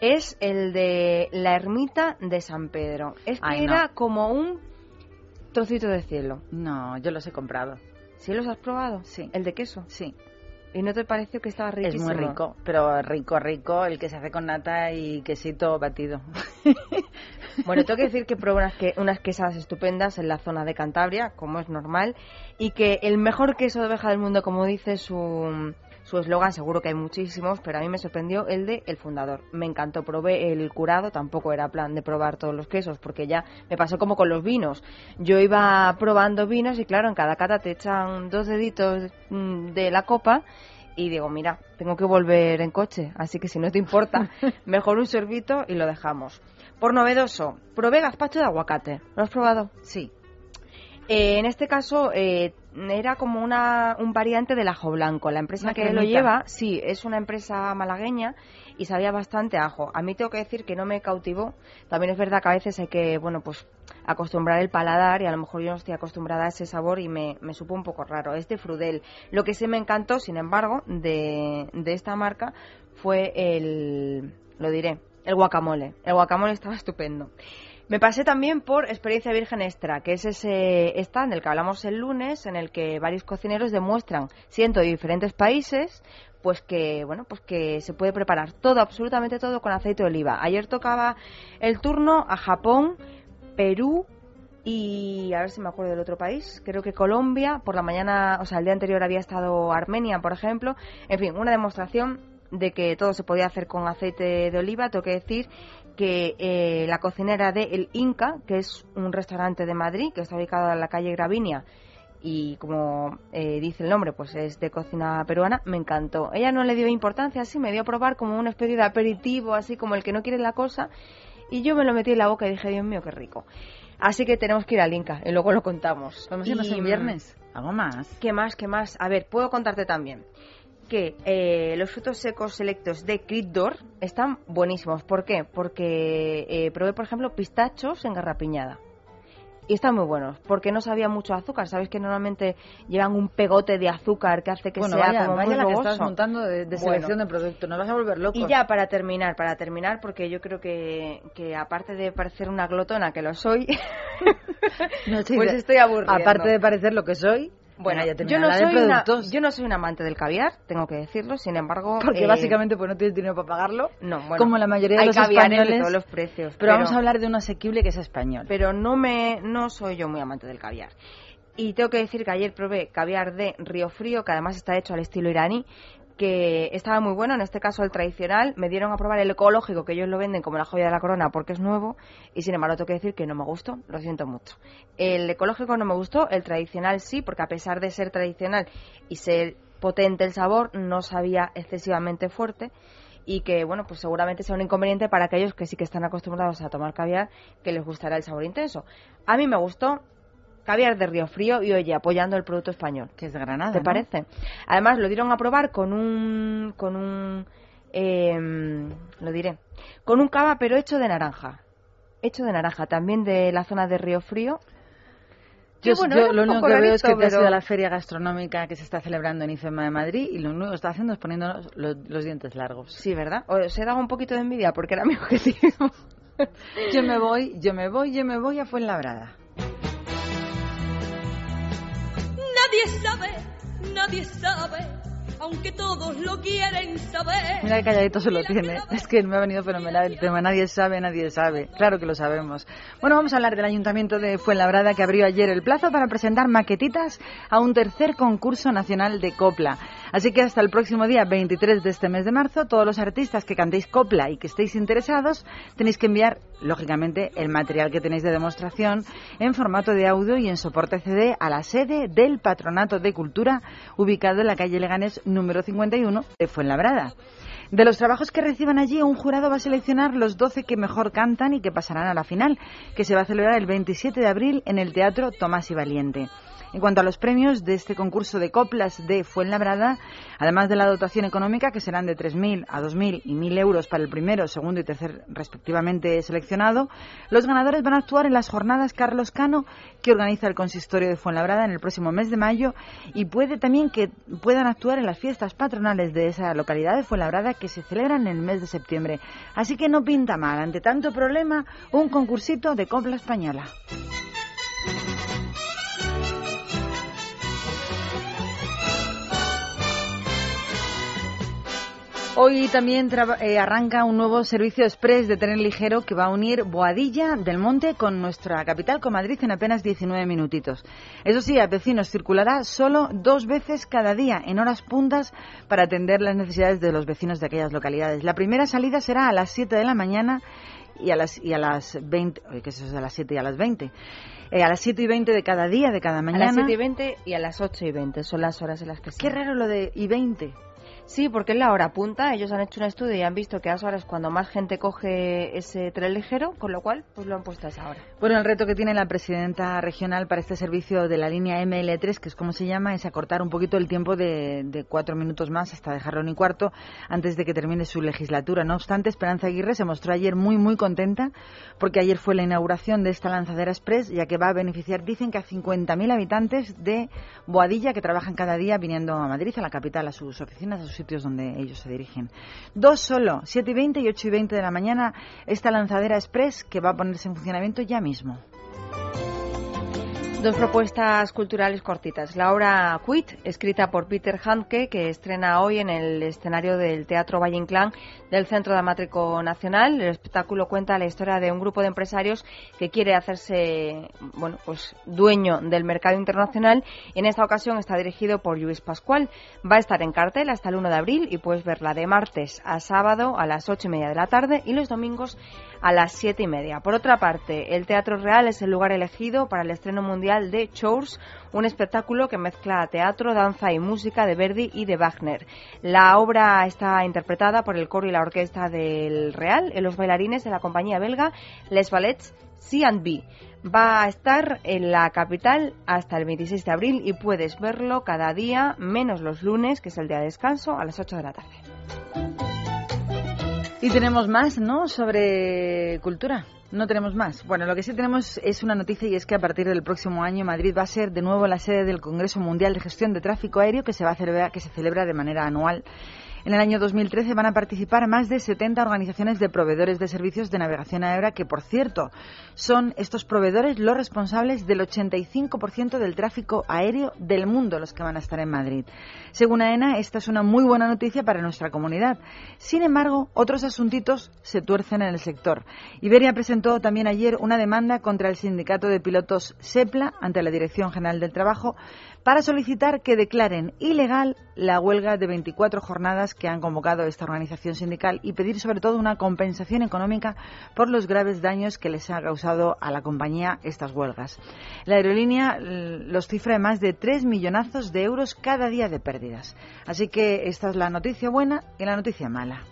es el de la ermita de San Pedro. Es que Ay, no. era como un trocito de cielo. No, yo los he comprado. ¿Sí los has probado? Sí. El de queso. Sí, ¿Y no te pareció que estaba es riquísimo? muy rico, pero rico, rico, el que se hace con nata y quesito batido. Bueno, tengo que decir que probé unas, que, unas quesadas estupendas en la zona de Cantabria, como es normal, y que el mejor queso de oveja del mundo, como dice su su eslogan, seguro que hay muchísimos, pero a mí me sorprendió el de El Fundador. Me encantó, probé el curado, tampoco era plan de probar todos los quesos, porque ya me pasó como con los vinos. Yo iba probando vinos y claro, en cada cata te echan dos deditos mm, de la copa y digo, mira, tengo que volver en coche, así que si no te importa, mejor un sorbito y lo dejamos. Por novedoso, probé gazpacho de aguacate. ¿Lo has probado? Sí. Eh, en este caso eh, era como una, un variante del ajo blanco. La empresa Una que lo lleva, sí, es una empresa malagueña y sabía bastante a ajo. A mí tengo que decir que no me cautivó. También es verdad que a veces hay que, bueno, pues acostumbrar el paladar y a lo mejor yo no estoy acostumbrada a ese sabor y me, me supo un poco raro. Este frudel. Lo que sí me encantó, sin embargo, de, de esta marca fue el, lo diré, el guacamole. El guacamole estaba estupendo. Me pasé también por Experiencia Virgen Extra, que es ese stand del que hablamos el lunes, en el que varios cocineros demuestran, siendo de diferentes países, pues que bueno, pues que se puede preparar todo, absolutamente todo con aceite de oliva. Ayer tocaba el turno a Japón, Perú y a ver si me acuerdo del otro país, creo que Colombia, por la mañana, o sea, el día anterior había estado Armenia, por ejemplo. En fin, una demostración de que todo se podía hacer con aceite de oliva. Tengo que decir que eh, la cocinera de El Inca, que es un restaurante de Madrid, que está ubicado en la calle Gravinia, y como eh, dice el nombre, pues es de cocina peruana, me encantó. Ella no le dio importancia, así me dio a probar como una especie de aperitivo, así como el que no quiere la cosa, y yo me lo metí en la boca y dije, Dios mío, qué rico. Así que tenemos que ir al Inca y luego lo contamos. Podemos irnos Y, un viernes. ¿Algo más? ¿Qué más? ¿Qué más? A ver, puedo contarte también que eh, los frutos secos selectos de Critdor están buenísimos. ¿Por qué? Porque eh, probé, por ejemplo, pistachos en garrapiñada. Y están muy buenos, porque no sabía mucho azúcar. Sabes que normalmente llevan un pegote de azúcar que hace que bueno, sea vaya, como vaya muy la que estás montando de, de Bueno. selección de producto. Nos vas a volver locos. Y ya para terminar, para terminar, porque yo creo que, que aparte de parecer una glotona, que lo soy, No, sí, pues estoy aburriendo. Aparte de parecer lo que soy, Bueno, ya yo no, soy una, productos. yo no soy un amante del caviar, tengo que decirlo, sin embargo... Porque eh, básicamente pues no tienes dinero para pagarlo. No, bueno, como la mayoría de hay los españoles. de todos los precios. pero, vamos a hablar de un asequible que es español. Pero no me, no soy yo muy amante del caviar. Y tengo que decir que ayer probé caviar de Río Frío, que además está hecho al estilo iraní, que estaba muy bueno, en este caso el tradicional. Me dieron a probar el ecológico, que ellos lo venden como la joya de la corona porque es nuevo, y sin embargo tengo que decir que no me gustó, lo siento mucho. El ecológico no me gustó, el tradicional sí, porque a pesar de ser tradicional y ser potente el sabor, no sabía excesivamente fuerte y que bueno pues seguramente sea un inconveniente para aquellos que sí que están acostumbrados a tomar caviar que les gustará el sabor intenso a mí me gustó caviar de Río Frío y oye apoyando el producto español que es de Granada ¿te ¿no? parece? además lo dieron a probar con un con un eh, lo diré con un cava pero hecho de naranja hecho de naranja también de la zona de Río Frío Yo, bueno, yo lo único que veo es que te has pero- ido a la feria gastronómica que se está celebrando en IFEMA de Madrid y lo único que está haciendo es poniéndonos los, los dientes largos. sí verdad os he dado un poquito de envidia porque era mi objetivo Yo me voy, yo me voy, yo me voy a Fuenlabrada. Nadie sabe, nadie sabe, aunque todos lo quieren saber. Mira que calladito se lo tiene. Es que me ha venido fenomenal el tema. Nadie sabe, nadie sabe. Claro que lo sabemos. Bueno, vamos a hablar del Ayuntamiento de Fuenlabrada que abrió ayer el plazo para presentar maquetitas a un tercer concurso nacional de copla. Así que hasta el próximo día 23 de este mes de marzo, todos los artistas que cantéis copla y que estéis interesados, tenéis que enviar, lógicamente, el material que tenéis de demostración en formato de audio y en soporte CD a la sede del Patronato de Cultura, ubicado en la calle Leganés número 51 de Fuenlabrada. De los trabajos que reciban allí, un jurado va a seleccionar los 12 que mejor cantan y que pasarán a la final, que se va a celebrar el 27 de abril en el Teatro Tomás y Valiente. En cuanto a los premios de este concurso de coplas de Fuenlabrada, además de la dotación económica, que serán de 3.000 a 2.000 y 1.000 euros para el primero, segundo y tercer respectivamente seleccionado, los ganadores van a actuar en las jornadas Carlos Cano, que organiza el consistorio de Fuenlabrada en el próximo mes de mayo, y puede también que puedan actuar en las fiestas patronales de esa localidad de Fuenlabrada que se celebran en el mes de septiembre. Así que no pinta mal, ante tanto problema, un concursito de copla española. Hoy también eh, arranca un nuevo servicio express de tren ligero que va a unir Boadilla del Monte con nuestra capital, con Madrid, en apenas 19 minutitos. Eso sí, a vecinos circulará solo dos veces cada día, en horas puntas, para atender las necesidades de los vecinos de aquellas localidades. La primera salida será a las 7 de la mañana y a las, y a las 20, oye, ¿qué es eso de las 7 y a las 20? Eh, a las 7 y 20 de cada día, de cada a mañana. las 7 y 20 y a las 8 y 20 son las horas en las que Qué raro lo de y 20. Sí, porque es la hora punta. Ellos han hecho un estudio y han visto que a esa hora es cuando más gente coge ese tren ligero, con lo cual pues lo han puesto a esa hora. Bueno, el reto que tiene la presidenta regional para este servicio de la línea ML3, que es como se llama, es acortar un poquito el tiempo de, cuatro minutos más hasta dejarlo en un cuarto antes de que termine su legislatura. No obstante, Esperanza Aguirre se mostró ayer muy, muy contenta porque ayer fue la inauguración de esta lanzadera express, ya que va a beneficiar, dicen que a 50.000 habitantes de Boadilla que trabajan cada día viniendo a Madrid, a la capital, a sus oficinas, a sus sitios donde ellos se dirigen. Dos solo, 7 y 20 y 8 y 20 de la mañana, esta lanzadera express que va a ponerse en funcionamiento ya mismo. Dos propuestas culturales cortitas. La obra Quit, escrita por Peter Handke, que estrena hoy en el escenario del Teatro Valle Inclán del Centro Dramático Nacional. El espectáculo cuenta la historia de un grupo de empresarios que quiere hacerse, bueno, pues dueño del mercado internacional. En esta ocasión está dirigido por Luis Pascual. Va a estar en cartel hasta el 1 de abril y puedes verla de martes a sábado a las ocho y media de la tarde y los domingos a las siete y media. Por otra parte, el Teatro Real es el lugar elegido para el estreno mundial de Chores, un espectáculo que mezcla teatro, danza y música de Verdi y de Wagner. La obra está interpretada por el coro y la orquesta del Real y los bailarines de la compañía belga Les Ballets C&B. Va a estar en la capital hasta el 26 de abril y puedes verlo cada día, menos los lunes, que es el día de descanso, a las 8 de la tarde. Y tenemos más, ¿no?, sobre cultura. No tenemos más. Bueno, lo que sí tenemos es una noticia y es que a partir del próximo año Madrid va a ser de nuevo la sede del Congreso Mundial de Gestión de Tráfico Aéreo que se va a celebrar, que se celebra de manera anual en el año 2013 van a participar más de 70 organizaciones de proveedores de servicios de navegación aérea que, por cierto, son estos proveedores los responsables del 85% del tráfico aéreo del mundo, los que van a estar en Madrid. Según AENA, esta es una muy buena noticia para nuestra comunidad. Sin embargo, otros asuntitos se tuercen en el sector. Iberia presentó también ayer una demanda contra el sindicato de pilotos SEPLA ante la Dirección General del Trabajo para solicitar que declaren ilegal la huelga de 24 jornadas que han convocado esta organización sindical y pedir sobre todo una compensación económica por los graves daños que les ha causado a la compañía estas huelgas. La aerolínea los cifra en más de 3 millonazos de euros cada día de pérdidas. Así que esta es la noticia buena y la noticia mala.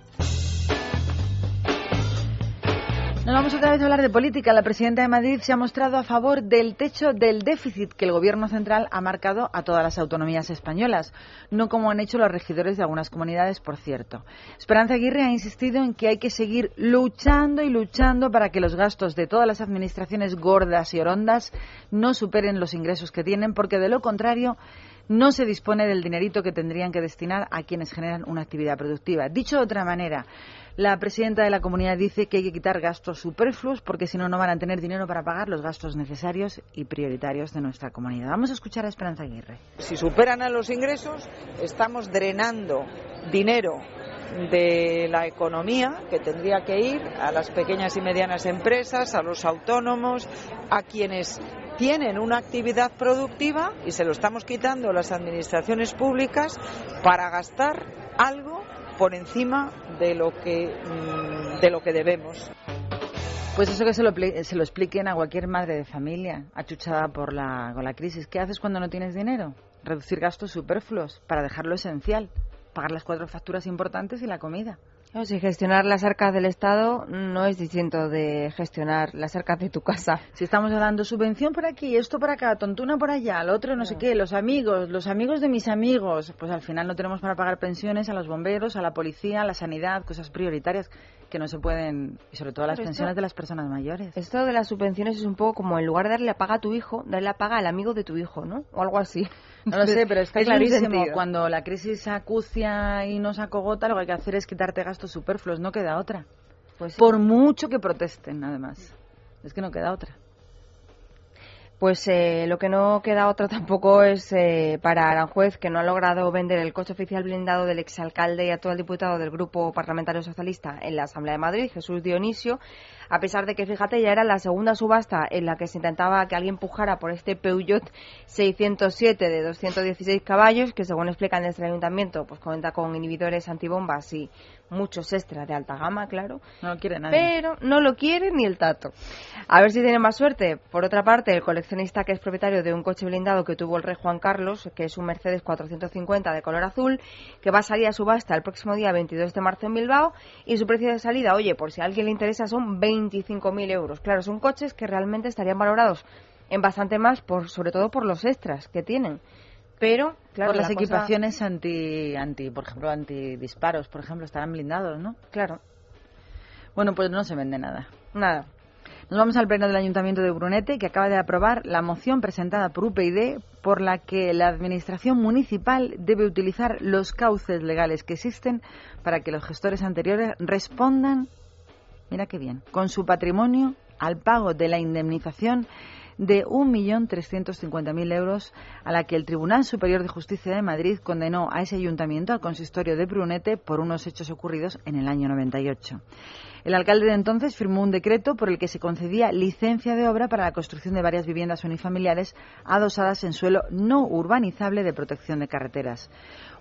Nos vamos otra vez a hablar de política. La presidenta de Madrid se ha mostrado a favor del techo del déficit que el Gobierno central ha marcado a todas las autonomías españolas, no como han hecho los regidores de algunas comunidades, por cierto. Esperanza Aguirre ha insistido en que hay que seguir luchando y luchando para que los gastos de todas las administraciones gordas y orondas no superen los ingresos que tienen, porque de lo contrario no se dispone del dinerito que tendrían que destinar a quienes generan una actividad productiva. Dicho de otra manera, la presidenta de la comunidad dice que hay que quitar gastos superfluos porque si no, no van a tener dinero para pagar los gastos necesarios y prioritarios de nuestra comunidad. Vamos a escuchar a Esperanza Aguirre. Si superan a los ingresos, estamos drenando dinero de la economía que tendría que ir a las pequeñas y medianas empresas, a los autónomos, a quienes tienen una actividad productiva y se lo estamos quitando las administraciones públicas para gastar algo por encima de lo que, mm, de lo que debemos. Pues eso que se lo, se lo expliquen a cualquier madre de familia achuchada por la, con la crisis. ¿Qué haces cuando no tienes dinero? Reducir gastos superfluos para dejar lo esencial, pagar las cuatro facturas importantes y la comida. No, si gestionar las arcas del Estado no es distinto de gestionar las arcas de tu casa. Si estamos dando subvención por aquí, esto por acá, tontuna por allá, el otro no, sé qué, los amigos, los amigos de mis amigos, pues al final no tenemos para pagar pensiones a los bomberos, a la policía, a la sanidad, cosas prioritarias que no se pueden, y sobre todo las pensiones de las personas mayores. Esto de las subvenciones es un poco como en lugar de darle la paga a tu hijo, darle la paga al amigo de tu hijo, ¿no? O algo así. No lo sé, pero está clarísimo. Cuando la crisis acucia y nos acogota, lo que hay que hacer es quitarte gastos superfluos, no queda otra. Pues Por mucho que protesten, además. Es que no queda otra. Pues eh, lo que no queda otra tampoco es eh, para Aranjuez, que no ha logrado vender el coche oficial blindado del exalcalde y actual diputado del Grupo Parlamentario Socialista en la Asamblea de Madrid, Jesús Dionisio, a pesar de que, fíjate, ya era la segunda subasta en la que se intentaba que alguien pujara por este Peugeot 607 de 216 caballos, que según explican desde el ayuntamiento, pues cuenta con inhibidores antibombas y muchos extra de alta gama, claro. No lo quiere nadie. Pero no lo quiere ni el tato. A ver si tiene más suerte. Por otra parte, el coleccionista que es propietario de un coche blindado que tuvo el rey Juan Carlos, que es un Mercedes 450 de color azul, que va a salir a subasta el próximo día 22 de marzo en Bilbao, y su precio de salida, oye, por si a alguien le interesa, son 25.000 euros. Claro, son coches que realmente estarían valorados en bastante más, por, sobre todo por los extras que tienen. Pero, claro, por las la cosa- equipaciones anti, anti, por ejemplo, antidisparos, por ejemplo, estarán blindados, ¿no? Claro. Bueno, pues no se vende nada. Nada. Nos vamos al pleno del Ayuntamiento de Brunete, que acaba de aprobar la moción presentada por UPyD por la que la Administración Municipal debe utilizar los cauces legales que existen para que los gestores anteriores respondan, mira qué bien, con su patrimonio al pago de la indemnización de 1.350.000 euros a la que el Tribunal Superior de Justicia de Madrid condenó a ese ayuntamiento, al consistorio de Brunete, por unos hechos ocurridos en el año 98. El alcalde de entonces firmó un decreto por el que se concedía licencia de obra para la construcción de varias viviendas unifamiliares adosadas en suelo no urbanizable de protección de carreteras.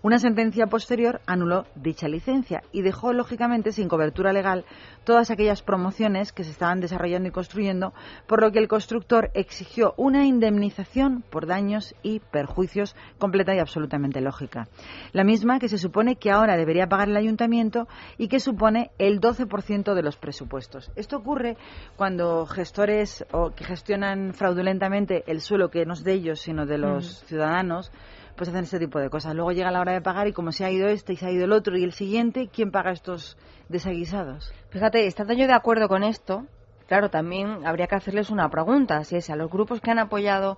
Una sentencia posterior anuló dicha licencia y dejó, lógicamente, sin cobertura legal todas aquellas promociones que se estaban desarrollando y construyendo, por lo que el constructor exigió una indemnización por daños y perjuicios completa y absolutamente lógica. La misma que se supone que ahora debería pagar el ayuntamiento y que supone el 12% de los presupuestos. Esto ocurre cuando gestores o que gestionan fraudulentamente el suelo que no es de ellos, sino de los Mm. ciudadanos, pues hacen este tipo de cosas. Luego llega la hora de pagar y como se ha ido este y se ha ido el otro y el siguiente, ¿quién paga estos desaguisados? Fíjate, estando yo de acuerdo con esto, claro, también habría que hacerles una pregunta, si es a los grupos que han apoyado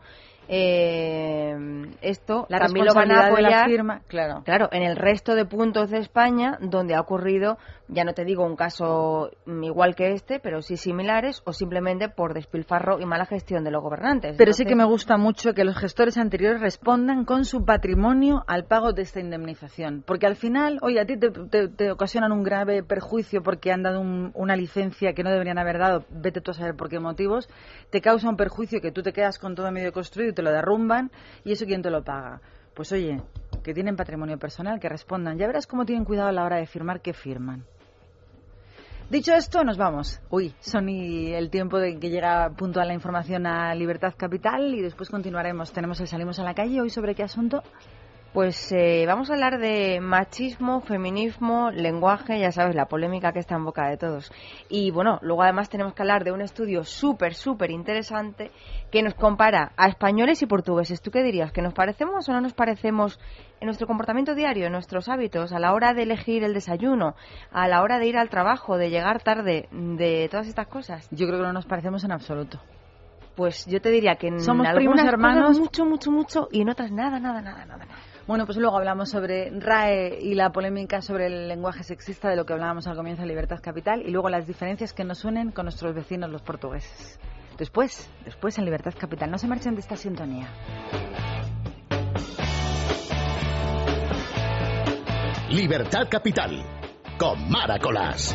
eh, esto, La también lo van a responsabilidad de la apoyar, firma, claro. claro, en el resto de puntos de España donde ha ocurrido, ya no te digo un caso mm, igual que este, pero sí similares, o simplemente por despilfarro y mala gestión de los gobernantes. Pero sí que me gusta mucho que los gestores anteriores respondan con su patrimonio al pago de esta indemnización. Porque al final, oye, a ti te, te- te ocasionan un grave perjuicio porque han dado un- una licencia que no deberían haber dado, vete tú a saber por qué motivos, te causa un perjuicio que tú te quedas con todo medio construido y te lo derrumban, y eso quién te lo paga. Pues oye, que tienen patrimonio personal, que respondan. Ya verás cómo tienen cuidado a la hora de firmar que firman. Dicho esto, nos vamos. Uy, son el tiempo de que llega puntual la información a Libertad Capital y después continuaremos. Tenemos el Salimos a la calle. ¿Hoy sobre qué asunto? Pues eh, vamos a hablar de machismo, feminismo, lenguaje, ya sabes, la polémica que está en boca de todos. Y bueno, luego además tenemos que hablar de un estudio súper, súper interesante que nos compara a españoles y portugueses. ¿Tú qué dirías? ¿Que nos parecemos o no nos parecemos en nuestro comportamiento diario, en nuestros hábitos, a la hora de elegir el desayuno, a la hora de ir al trabajo, de llegar tarde, de todas estas cosas? Yo creo que no nos parecemos en absoluto. Pues yo te diría que en Somos algunas primos hermanos. mucho, mucho, mucho y en otras nada, nada, nada, nada. nada. Bueno, pues luego hablamos sobre RAE y la polémica sobre el lenguaje sexista de lo que hablábamos al comienzo de Libertad Capital y luego las diferencias que nos unen con nuestros vecinos los portugueses. Después, después en Libertad Capital. No se marchen de esta sintonía. Libertad Capital, con Maracolas.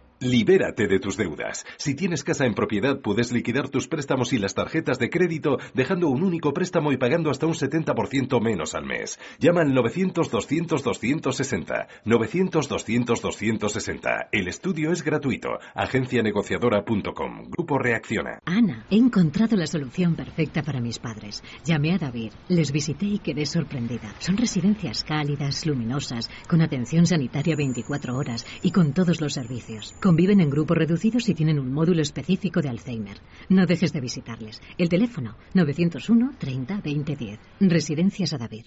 Libérate de tus deudas. Si tienes casa en propiedad, puedes liquidar tus préstamos y las tarjetas de crédito dejando un único préstamo y pagando hasta un 70% menos al mes. Llama al 900-200-260. 900-200-260. El estudio es gratuito. Agencianegociadora.com. Grupo Reacciona. Ana, he encontrado la solución perfecta para mis padres. Llamé a David, les visité y quedé sorprendida. Son residencias cálidas, luminosas, con atención sanitaria 24 horas y con todos los servicios. Conviven en grupos reducidos y tienen un módulo específico de Alzheimer. No dejes de visitarles. El teléfono 901 30 20 10. Residencias a David.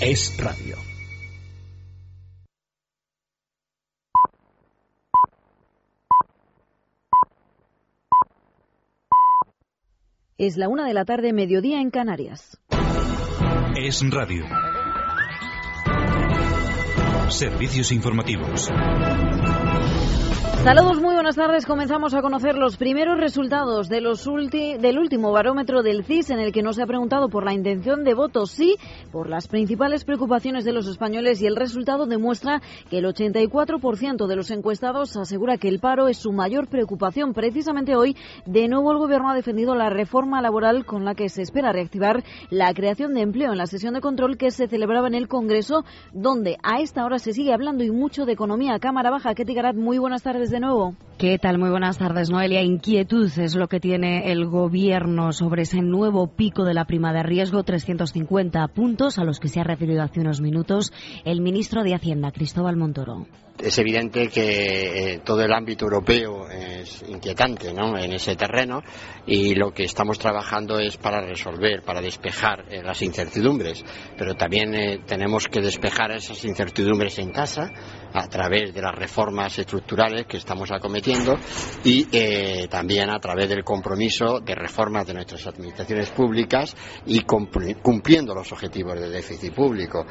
Es radio. Es la una de la tarde, mediodía en Canarias. Es radio. Servicios informativos. Saludos, muy buenas tardes. Comenzamos a conocer los primeros resultados del último barómetro del CIS en el que no se ha preguntado por la intención de voto, sí por las principales preocupaciones de los españoles y el resultado demuestra que el 84% de los encuestados asegura que el paro es su mayor preocupación. Precisamente hoy, de nuevo el Gobierno ha defendido la reforma laboral con la que se espera reactivar la creación de empleo en la sesión de control que se celebraba en el Congreso, donde a esta hora se sigue hablando y mucho de economía. Cámara Baja, Ketty Garat, muy buenas tardes de nuevo. ¿Qué tal? Muy buenas tardes, Noelia. Inquietud es lo que tiene el Gobierno sobre ese nuevo pico de la prima de riesgo, 350 puntos, a los que se ha referido hace unos minutos el ministro de Hacienda, Cristóbal Montoro. Es evidente que eh, todo el ámbito europeo es inquietante ¿no? en ese terreno y lo que estamos trabajando es para resolver, para despejar eh, las incertidumbres. Pero también eh, tenemos que despejar esas incertidumbres en casa a través de las reformas estructurales que estamos acometiendo y también a través del compromiso de reformas de nuestras administraciones públicas y cumpliendo los objetivos de déficit público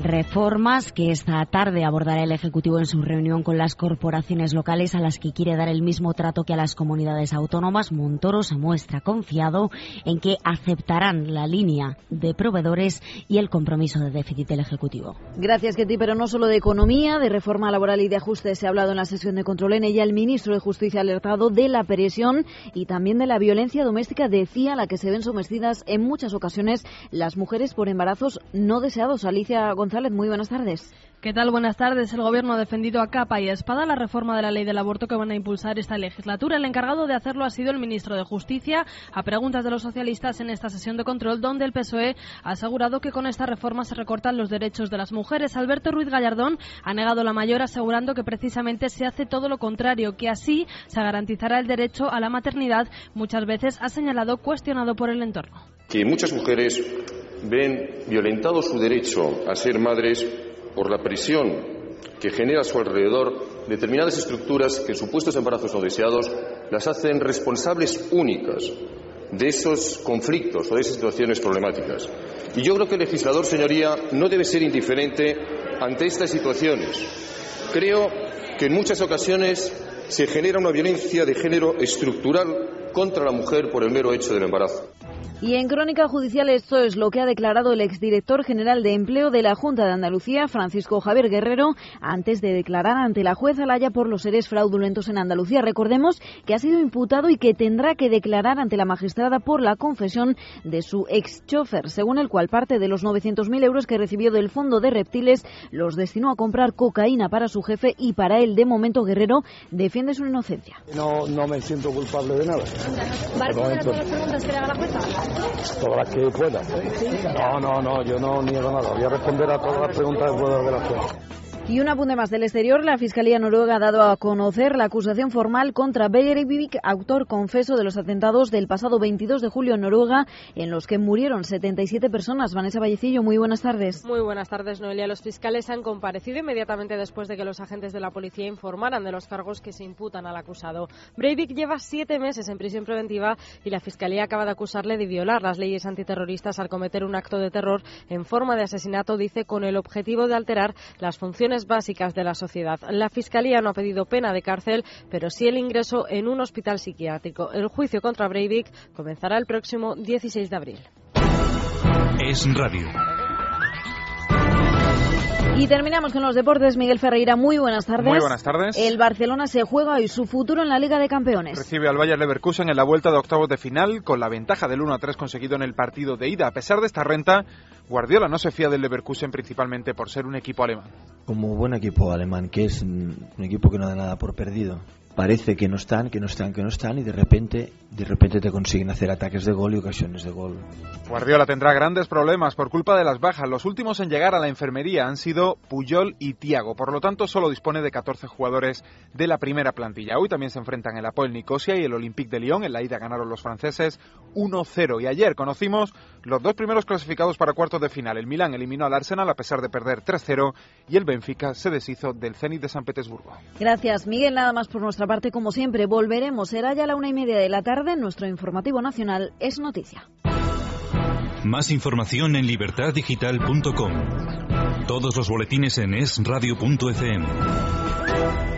reformas que esta tarde abordará el Ejecutivo en su reunión con las corporaciones locales a las que quiere dar el mismo trato que a las comunidades autónomas. Montoro se muestra confiado en que aceptarán la línea de proveedores y el compromiso de déficit del Ejecutivo. Gracias, Ketty. Pero no solo de economía, de reforma laboral y de ajuste se ha hablado en la sesión de control. En ella el ministro de Justicia ha alertado de la presión y también de la violencia doméstica, decía, a la que se ven sometidas en muchas ocasiones las mujeres por embarazos no deseados. Alicia González, muy buenas tardes. ¿Qué tal? Buenas tardes. El Gobierno ha defendido a capa y a espada la reforma de la ley del aborto que van a impulsar esta legislatura. El encargado de hacerlo ha sido el ministro de Justicia, a preguntas de los socialistas en esta sesión de control, donde el PSOE ha asegurado que con esta reforma se recortan los derechos de las mujeres. Alberto Ruiz Gallardón ha negado la mayor, asegurando que precisamente se hace todo lo contrario, que así se garantizará el derecho a la maternidad, muchas veces ha señalado cuestionado por el entorno. Que muchas mujeres ven violentado su derecho a ser madres por la presión que genera a su alrededor determinadas estructuras que supuestos embarazos no deseados las hacen responsables únicas de esos conflictos o de esas situaciones problemáticas. Y yo creo que el legislador, señoría, no debe ser indiferente ante estas situaciones. Creo que en muchas ocasiones se genera una violencia de género estructural contra la mujer por el mero hecho del embarazo. Y en Crónica Judicial esto es lo que ha declarado el exdirector general de Empleo de la Junta de Andalucía, Francisco Javier Guerrero, antes de declarar ante la jueza Laya por los seres fraudulentos en Andalucía. Recordemos que ha sido imputado y que tendrá que declarar ante la magistrada por la confesión de su ex chofer, según el cual parte de los 900.000 euros que recibió del Fondo de Reptiles los destinó a comprar cocaína para su jefe y para él, de momento, Guerrero defiende su inocencia. No, no me siento culpable de nada. ¿Vale todas las preguntas que le haga la jueza? todas las que pueda. No, no, no, yo no niego nada. Voy a responder a todas las preguntas que pueda de la jueza. Y un apunte más del exterior, la Fiscalía noruega ha dado a conocer la acusación formal contra Breivik, autor confeso de los atentados del pasado 22 de julio en Noruega, en los que murieron 77 personas. Vanessa Vallecillo, muy buenas tardes. Muy buenas tardes, Noelia. Los fiscales han comparecido inmediatamente después de que los agentes de la policía informaran de los cargos que se imputan al acusado. Breivik lleva siete meses en prisión preventiva y la Fiscalía acaba de acusarle de violar las leyes antiterroristas al cometer un acto de terror en forma de asesinato, dice, con el objetivo de alterar las funciones básicas de la sociedad. La Fiscalía no ha pedido pena de cárcel, pero sí el ingreso en un hospital psiquiátrico. El juicio contra Breivik comenzará el próximo 16 de abril. Es radio. Y terminamos con los deportes. Miguel Ferreira, muy buenas tardes. Muy buenas tardes. El Barcelona se juega hoy su futuro en la Liga de Campeones. Recibe al Bayer Leverkusen en la vuelta de octavos de final con la ventaja del 1 a 3 conseguido en el partido de ida. A pesar de esta renta, Guardiola no se fía del Leverkusen principalmente por ser un equipo alemán. Como buen equipo alemán, que es un equipo que no da nada por perdido, parece que no están, que no están, que no están y de repente, de repente te consiguen hacer ataques de gol y ocasiones de gol. Guardiola tendrá grandes problemas por culpa de las bajas. Los últimos en llegar a la enfermería han sido Puyol y Tiago. Por lo tanto, solo dispone de 14 jugadores de la primera plantilla. Hoy también se enfrentan el Apoel Nicosia y el Olympique de Lyon. En la ida ganaron los franceses 1-0. Y ayer conocimos los dos primeros clasificados para cuartos de final. El Milán eliminó al Arsenal a pesar de perder 3-0 y el Benfica se deshizo del Zenit de San Petersburgo. Gracias, Miguel. Nada más por nuestra parte, como siempre, volveremos. Será ya a la una y media de la tarde. Nuestro informativo nacional es noticia. Más información en libertaddigital.com. Todos los boletines en esradio.fm.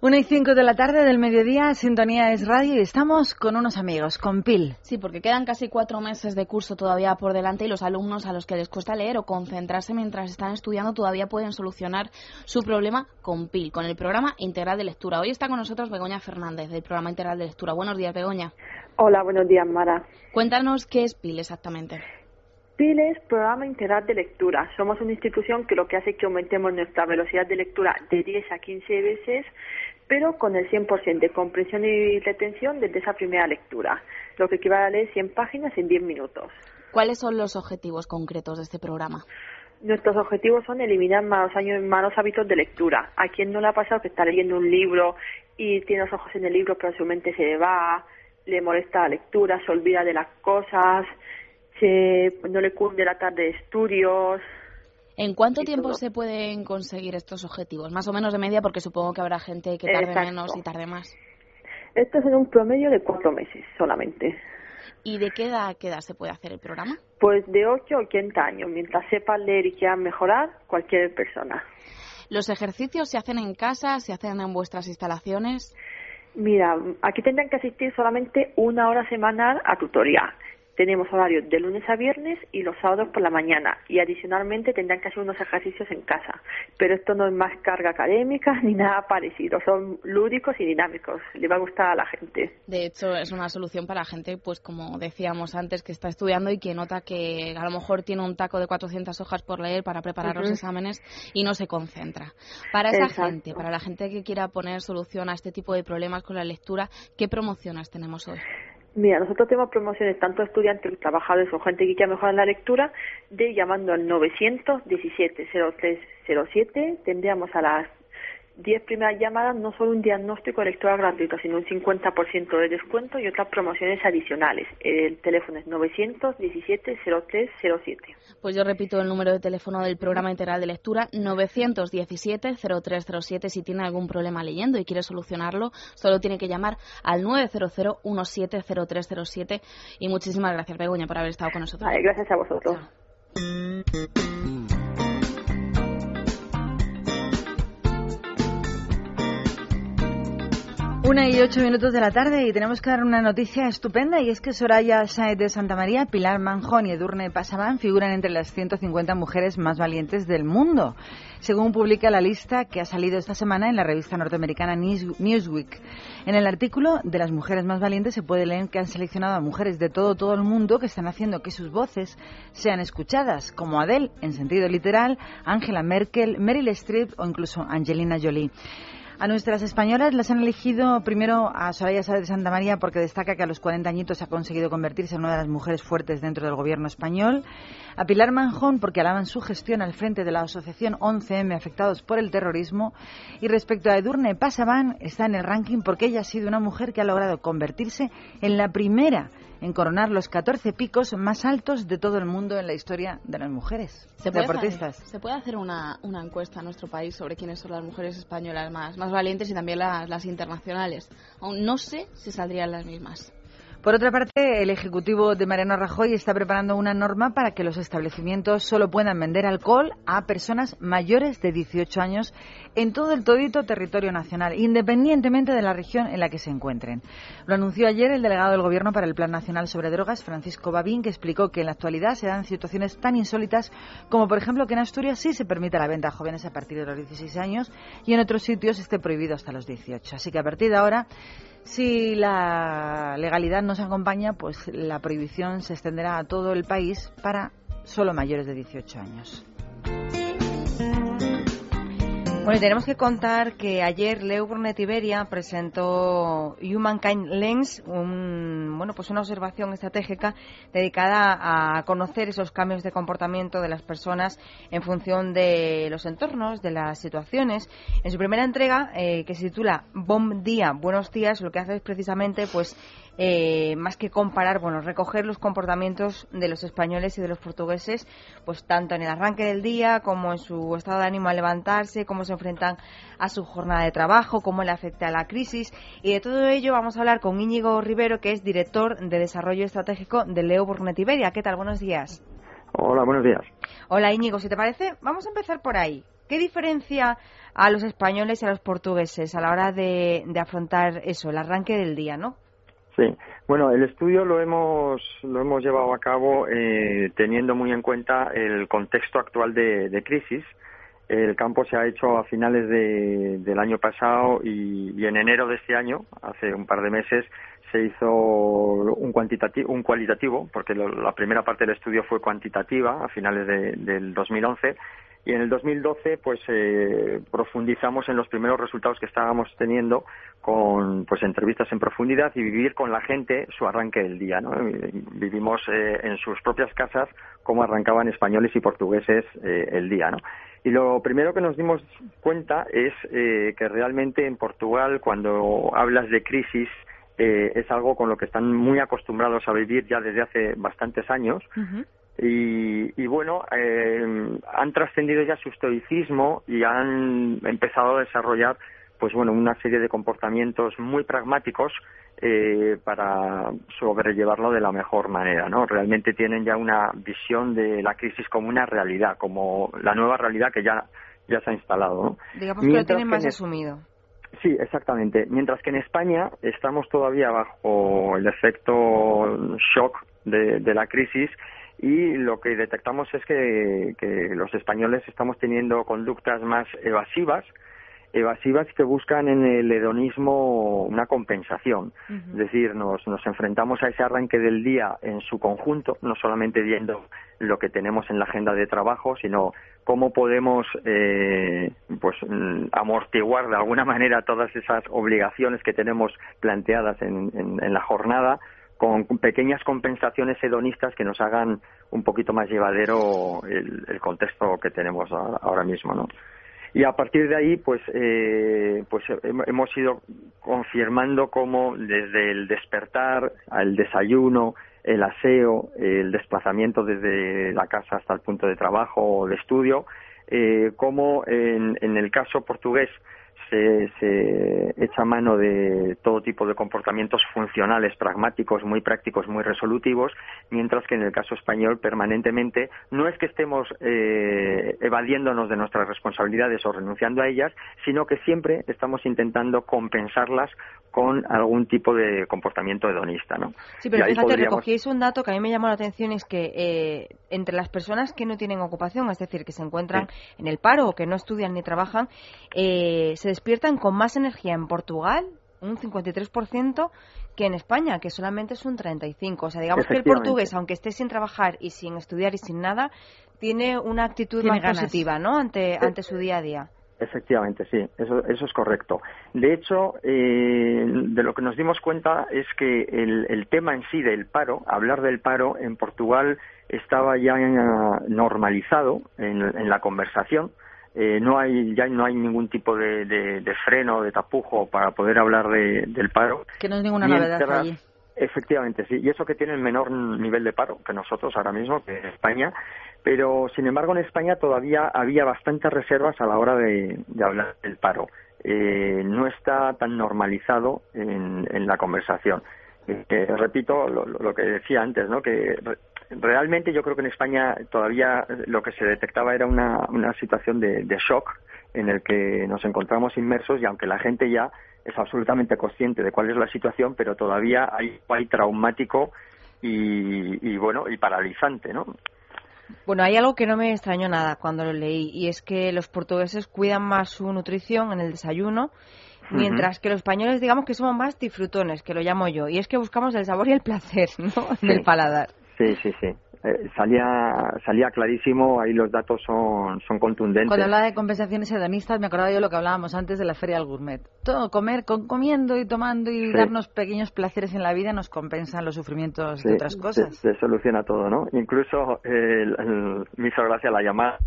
Una y cinco de la tarde del mediodía, Sintonía es Radio y estamos con unos amigos, con PIL. Sí, porque quedan casi cuatro meses de curso todavía por delante y los alumnos a los que les cuesta leer o concentrarse mientras están estudiando todavía pueden solucionar su problema con PIL, con el programa integral de lectura. Hoy está con nosotros Begoña Fernández del programa integral de lectura. Buenos días, Begoña. Hola, buenos días, Mara. Cuéntanos qué es PIL exactamente. PIL es Programa Integral de Lectura. Somos una institución que lo que hace es que aumentemos nuestra velocidad de lectura de 10 a 15 veces pero con el 100% de comprensión y retención desde esa primera lectura, lo que equivale a leer 100 páginas en 10 minutos. ¿Cuáles son los objetivos concretos de este programa? Nuestros objetivos son eliminar malos, años, malos hábitos de lectura. ¿A quien no le ha pasado que está leyendo un libro y tiene los ojos en el libro pero su mente se va, le molesta la lectura, se olvida de las cosas, se, no le cunde la tarde de estudios, ¿En cuánto tiempo se pueden conseguir estos objetivos? Más o menos de media, porque supongo que habrá gente que tarde Exacto. menos y tarde más. Esto es en un promedio de cuatro meses solamente. ¿Y de qué edad, qué edad se puede hacer el programa? Pues de 8 a 80 años. Mientras sepan leer y quieran mejorar, cualquier persona. ¿Los ejercicios se hacen en casa, se hacen en vuestras instalaciones? Mira, aquí tendrán que asistir solamente una hora semanal a tutoría. Tenemos horarios de lunes a viernes y los sábados por la mañana. Y adicionalmente tendrán que hacer unos ejercicios en casa. Pero esto no es más carga académica ni nada parecido. Son lúdicos y dinámicos. Le va a gustar a la gente. De hecho, es una solución para gente, pues como decíamos antes, que está estudiando y que nota que a lo mejor tiene un taco de 400 hojas por leer para preparar los exámenes y no se concentra. Para esa Exacto. gente, para la gente que quiera poner solución a este tipo de problemas con la lectura, ¿qué promociones tenemos hoy? Mira, nosotros tenemos promociones tanto a estudiantes, trabajadores o gente que quiera mejorar la lectura de llamando al 917-0307. Tendríamos a las 10 primeras llamadas no solo un diagnóstico de lectura gratuito, sino un 50% de descuento y otras promociones adicionales. El teléfono es 917-0307. Pues yo repito el número de teléfono del programa integral de lectura 917-0307. Si tiene algún problema leyendo y quiere solucionarlo, solo tiene que llamar al 900-170307. Y muchísimas gracias, Begoña, por haber estado con nosotros. Vale, gracias a vosotros. Una y ocho minutos de la tarde y tenemos que dar una noticia estupenda y es que Soraya Saez de Santa María, Pilar Manjón y Edurne Pasaban figuran entre las 150 mujeres más valientes del mundo, según publica la lista que ha salido esta semana en la revista norteamericana News- Newsweek. En el artículo de las mujeres más valientes se puede leer que han seleccionado a mujeres de todo todo el mundo que están haciendo que sus voces sean escuchadas, como Adele en sentido literal, Angela Merkel, Meryl Streep o incluso Angelina Jolie. A nuestras españolas las han elegido primero a Soraya Sáez de Santa María porque destaca que a los 40 añitos ha conseguido convertirse en una de las mujeres fuertes dentro del gobierno español. A Pilar Manjón porque alaban su gestión al frente de la asociación 11M afectados por el terrorismo. Y respecto a Edurne Pasaban está en el ranking porque ella ha sido una mujer que ha logrado convertirse en la primera en coronar los 14 picos más altos de todo el mundo en la historia de las mujeres ¿Se puede, deportistas. hacer, ¿Se puede hacer una, una encuesta en nuestro país sobre quiénes son las mujeres españolas más, más valientes y también las, las internacionales? Aún no sé si saldrían las mismas. Por otra parte, el Ejecutivo de Mariano Rajoy está preparando una norma para que los establecimientos solo puedan vender alcohol a personas mayores de 18 años en todo el todito territorio nacional, independientemente de la región en la que se encuentren. Lo anunció ayer el delegado del Gobierno para el Plan Nacional sobre Drogas, Francisco Babín, que explicó que en la actualidad se dan situaciones tan insólitas como, por ejemplo, que en Asturias sí se permite la venta a jóvenes a partir de los 16 años y en otros sitios esté prohibido hasta los 18. Así que a partir de ahora si la legalidad nos acompaña, pues la prohibición se extenderá a todo el país para solo mayores de 18 años. Bueno, tenemos que contar que ayer Leo Burnett Iberia presentó Humankind Lens, un, bueno, pues una observación estratégica dedicada a conocer esos cambios de comportamiento de las personas en función de los entornos, de las situaciones. En su primera entrega, eh, que se titula Bom Día, Buenos Días, lo que hace es precisamente pues eh, más que comparar, bueno, recoger los comportamientos de los españoles y de los portugueses, pues tanto en el arranque del día como en su estado de ánimo al levantarse, cómo se enfrentan a su jornada de trabajo, cómo le afecta a la crisis. Y de todo ello vamos a hablar con Íñigo Rivero, que es director de Desarrollo Estratégico de Leo Burnet Iberia. ¿Qué tal? Buenos días. Hola, buenos días. Hola Íñigo, si te parece, vamos a empezar por ahí. ¿Qué diferencia a los españoles y a los portugueses a la hora de, de afrontar eso, el arranque del día, no? Sí, bueno, el estudio lo hemos, lo hemos llevado a cabo eh, teniendo muy en cuenta el contexto actual de, crisis. El campo se ha hecho a finales del año pasado y, en enero de este año, hace un par de meses, se hizo un, cuantitativo, un cualitativo, porque la primera parte del estudio fue cuantitativa a finales del 2011 y en el 2012 pues eh, profundizamos en los primeros resultados que estábamos teniendo con pues entrevistas en profundidad y vivir con la gente su arranque del día ¿no? vivimos eh, en sus propias casas cómo arrancaban españoles y portugueses eh, el día ¿no? y lo primero que nos dimos cuenta es que realmente en Portugal cuando hablas de crisis es algo con lo que están muy acostumbrados a vivir ya desde hace bastantes años y, bueno, eh, han trascendido ya su estoicismo y han empezado a desarrollar pues bueno, una serie de comportamientos muy pragmáticos eh, para sobrellevarlo de la mejor manera, ¿no? Realmente tienen ya una visión de la crisis como una realidad, como la nueva realidad que ya, ya se ha instalado, ¿no? Digamos que lo tienen más asumido. Sí, exactamente. Mientras que en España estamos todavía bajo el efecto shock de, de la crisis y lo que detectamos es que, los españoles estamos teniendo conductas más evasivas, evasivas que buscan en el hedonismo una compensación. Es decir, nos, nos enfrentamos a ese arranque del día en su conjunto, no solamente viendo lo que tenemos en la agenda de trabajo, sino cómo podemos eh, pues mm, amortiguar de alguna manera todas esas obligaciones que tenemos planteadas en, en la jornada con pequeñas compensaciones hedonistas que nos hagan un poquito más llevadero el, contexto que tenemos ahora mismo, ¿no? Y a partir de ahí, pues, eh, pues hemos ido confirmando cómo desde el despertar al desayuno, el aseo, el desplazamiento desde la casa hasta el punto de trabajo o de estudio, eh, como en, en el caso portugués se, se, echa mano de todo tipo de comportamientos funcionales, pragmáticos, muy prácticos, muy resolutivos, mientras que en el caso español permanentemente no es que estemos eh, evadiéndonos de nuestras responsabilidades o renunciando a ellas, sino que siempre estamos intentando compensarlas con algún tipo de comportamiento hedonista, ¿no? Sí, pero fíjate, recogíais un dato que a mí me llamó la atención, es que eh, entre las personas que no tienen ocupación, es decir, que se encuentran en el paro o que no estudian ni trabajan, eh, se despiertan con más energía en Portugal, un 53%, que en España, que solamente es un 35%. O sea, digamos que el portugués, aunque esté sin trabajar y sin estudiar y sin nada, tiene una actitud más positiva, ¿no?, ante, ante su día a día. Efectivamente, sí, eso, eso es correcto. De hecho, eh, de lo que nos dimos cuenta es que el, el, tema en sí del paro, hablar del paro en Portugal estaba ya normalizado en, en la conversación. Eh, no hay ya no hay ningún tipo de, de, de freno de tapujo para poder hablar de, del paro. Que no es ninguna novedad allí. Efectivamente, sí. Y eso que tiene el menor nivel de paro que nosotros ahora mismo, que en España. Pero, sin embargo, en España todavía había bastantes reservas a la hora de, hablar del paro. Eh, no está tan normalizado en, en la conversación. Eh, repito lo, lo, que decía antes, ¿no? Que realmente yo creo que en España todavía lo que se detectaba era una, una situación de, de shock en el que nos encontramos inmersos y aunque la gente ya es absolutamente consciente de cuál es la situación, pero todavía hay, hay traumático y, y bueno y paralizante, ¿no? Bueno, hay algo que no me extrañó nada cuando lo leí y es que los portugueses cuidan más su nutrición en el desayuno mientras que los españoles digamos que somos más disfrutones, que lo llamo yo, y es que buscamos el sabor y el placer, ¿no? En el paladar. Sí, sí, sí. eh, salía salía clarísimo, ahí los datos son, son contundentes. Cuando hablaba de compensaciones hedonistas, me acordaba yo lo que hablábamos antes de la Feria del Gourmet. Todo comer, con, comiendo y tomando y Sí. darnos pequeños placeres en la vida nos compensan los sufrimientos de otras cosas. Se, se soluciona todo, ¿no? Incluso eh, el- el- me hizo gracia la llamada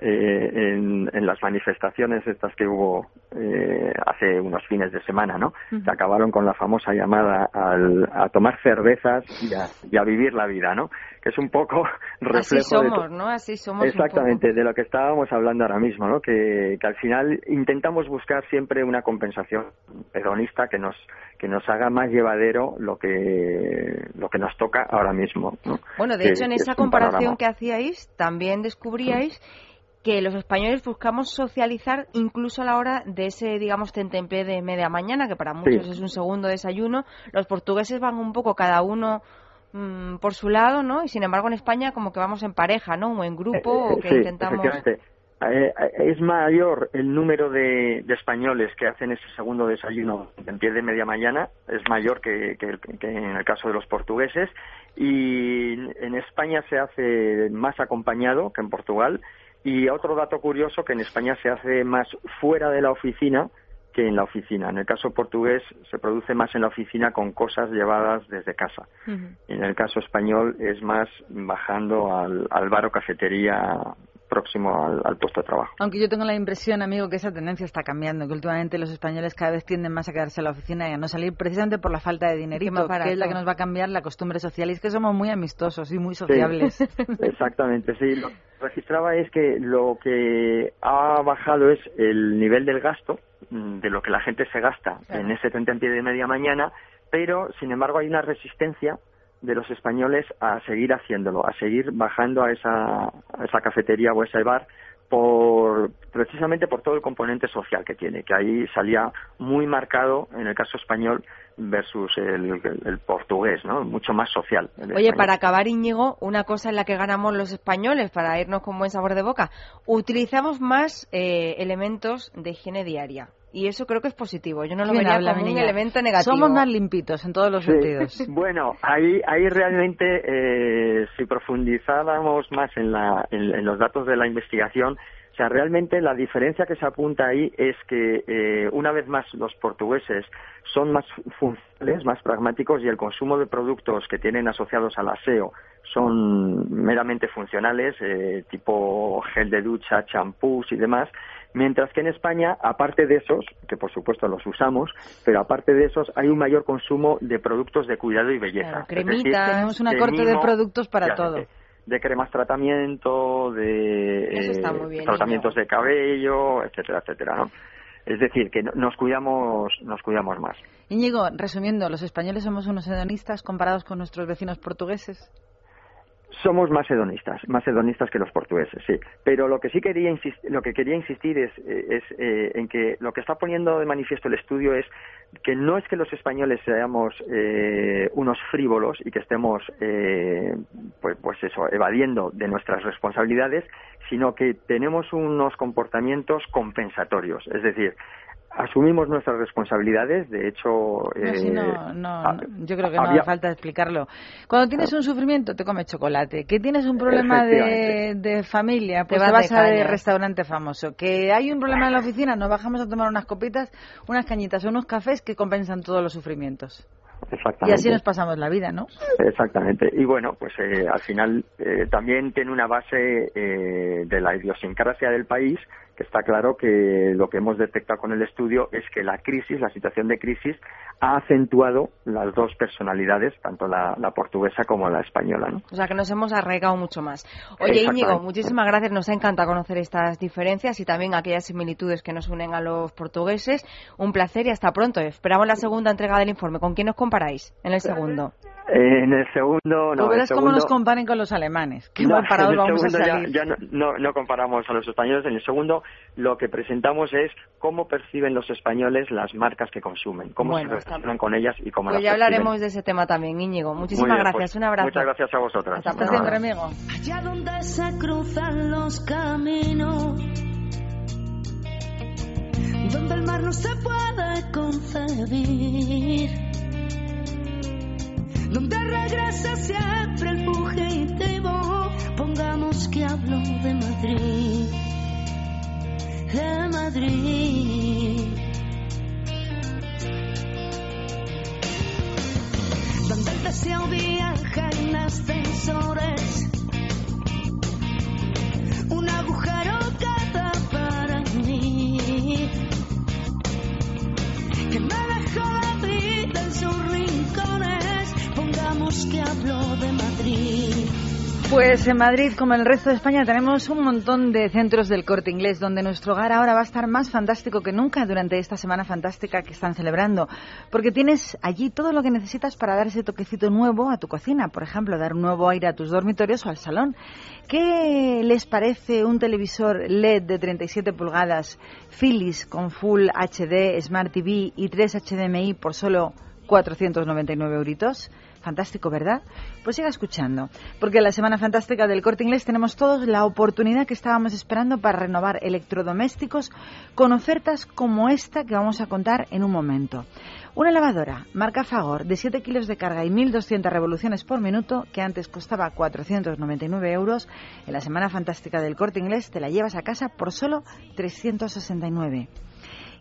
eh, en, en las manifestaciones estas que hubo eh, hace unos fines de semana, ¿no? Ujú. Se acabaron con la famosa llamada al- a tomar cervezas y a, y a vivir la vida, ¿no? Que es un poco reflejo Así de somos, ¿no? Así somos Exactamente, de lo que estábamos hablando ahora mismo, ¿no? Que, que al final intentamos buscar siempre una compensación hedonista que nos que nos haga más llevadero lo que lo que nos toca ahora mismo, ¿no? Bueno, de Que- hecho, en esa comparación panorama. que hacíais, también descubríais que los españoles buscamos socializar incluso a la hora de ese, digamos, tentempié de media mañana, que para muchos Sí. es un segundo desayuno. Los portugueses van un poco cada uno mm, por su lado, ¿no? Y sin embargo en España como que vamos en pareja, ¿no? O en grupo, o que Eh, sí, intentamos... efectivamente. Eh, eh, es mayor el número de, de españoles que hacen ese segundo desayuno en pie de media mañana, es mayor que, que- que en el caso de los portugueses, y en España se hace más acompañado que en Portugal, y otro dato curioso que en España se hace más fuera de la oficina que en la oficina. En el caso portugués se produce más en la oficina con cosas llevadas desde casa. En el caso español es más bajando al, al bar o cafetería próximo al, al puesto de trabajo. Aunque yo tengo la impresión, amigo, que esa tendencia está cambiando, que últimamente los españoles cada vez tienden más a quedarse en la oficina y a no salir precisamente por la falta de dinerito, más que es la que nos va a cambiar la costumbre social. Y es que somos muy amistosos y muy sociables. Sí, exactamente, sí. Lo que registraba es que lo que ha bajado es el nivel del gasto, mm, de lo que la gente se gasta en ese tentempié de media mañana, pero sin embargo hay una resistencia de los españoles a seguir haciéndolo, a seguir bajando a esa, a esa cafetería o a ese bar por precisamente por todo el componente social que tiene, que ahí salía muy marcado en el caso español versus el, el- el portugués, ¿no? Mucho más social. Oye, español. para acabar, Íñigo, una cosa en la que ganamos los españoles, para irnos con buen sabor de boca, utilizamos más eh, elementos de higiene diaria. Y eso creo que es positivo. Yo no lo vería habla, como un niña. elemento negativo. Somos más limpitos en todos los Sí. sentidos. Bueno, ahí, ahí realmente, eh, si profundizáramos más en, la, en, en los datos de la investigación, o sea, realmente la diferencia que se apunta ahí es que, eh, una vez más, los portugueses son más funcionales, más pragmáticos y el consumo de productos que tienen asociados al aseo son meramente funcionales, eh, tipo gel de ducha, champús y demás, mientras que en España, aparte de esos, que por supuesto los usamos, pero aparte de esos hay un mayor consumo de productos de cuidado y belleza. Claro, Es decir. Tenemos una corte de productos para todo. De cremas tratamiento, de eh, bien, tratamientos de cabello, etcétera, etcétera, ¿no? Es decir, que no- nos cuidamos, nos cuidamos más. Íñigo, resumiendo, los españoles somos unos hedonistas comparados con nuestros vecinos portugueses. Somos más hedonistas, más hedonistas que los portugueses, sí. Pero lo que sí quería insistir, lo que quería insistir es, eh, es eh, en que lo que está poniendo de manifiesto el estudio es que no es que los españoles seamos eh, unos frívolos y que estemos, eh, pues, pues eso, evadiendo de nuestras responsabilidades, sino que tenemos unos comportamientos compensatorios, es decir, asumimos nuestras responsabilidades, de hecho, No, eh, no, no, no, yo creo que no había- hace falta explicarlo. Cuando tienes un sufrimiento, te comes chocolate. Que tienes un problema de, de familia, pues Te te vas vas de a de cañas. restaurante famoso. Que hay un problema en la oficina, nos bajamos a tomar unas copitas, unas cañitas o unos cafés que compensan todos los sufrimientos. Y Exactamente. así nos pasamos la vida, ¿no? Exactamente. Y bueno, pues eh, al final eh, también tiene una base eh, de la idiosincrasia del país, que está claro que lo que hemos detectado con el estudio es que la crisis, la situación de crisis, ha acentuado las dos personalidades, tanto la, la portuguesa como la española. ¿no? O sea, que nos hemos arraigado mucho más. Oye. Íñigo, muchísimas gracias. Nos encanta conocer estas diferencias y también aquellas similitudes que nos unen a los portugueses. Un placer y hasta pronto. Esperamos la segunda entrega del informe. ¿Con quién os comparáis en el segundo? Eh, en el segundo, no. Tú verás cómo segundo- nos comparen con los alemanes. Qué No, mal parados en el vamos a segundo ya- salir. Ya, no, no- no comparamos a los españoles. En el segundo lo que presentamos es cómo perciben los españoles las marcas que consumen, cómo Bueno, se relacionan con ellas y cómo Pues las ya perciben. hablaremos de ese tema también, Íñigo. Muchísimas bien, gracias. pues, Un abrazo. Muchas gracias a vosotras. Hasta Nada. siempre, amigo. Allá donde se cruzan los caminos, donde el mar no se puede concebir, donde regresa siempre el fugitivo. Pongamos que hablo de Madrid, de Madrid. Donde el deseo viaja en ascensores, un agujero queda para mí, que me dejó la vida en su río. Que de Madrid. Pues en Madrid, como en el resto de España, tenemos un montón de centros del corte inglés donde nuestro hogar ahora va a estar más fantástico que nunca durante esta semana fantástica que están celebrando. Porque tienes allí todo lo que necesitas para dar ese toquecito nuevo a tu cocina. Por ejemplo, dar un nuevo aire a tus dormitorios o al salón. ¿Qué les parece un televisor LED de 37 pulgadas Philips con Full HD, Smart TV y 3 HDMI por solo 499 euritos? Fantástico, ¿verdad? Pues siga escuchando, porque en la Semana Fantástica del Corte Inglés tenemos todos la oportunidad que estábamos esperando para renovar electrodomésticos con ofertas como esta que vamos a contar en un momento. Una lavadora, marca Fagor, de 7 kilos de carga y 1.200 revoluciones por minuto, que antes costaba 499 euros, en la Semana Fantástica del Corte Inglés te la llevas a casa por solo 369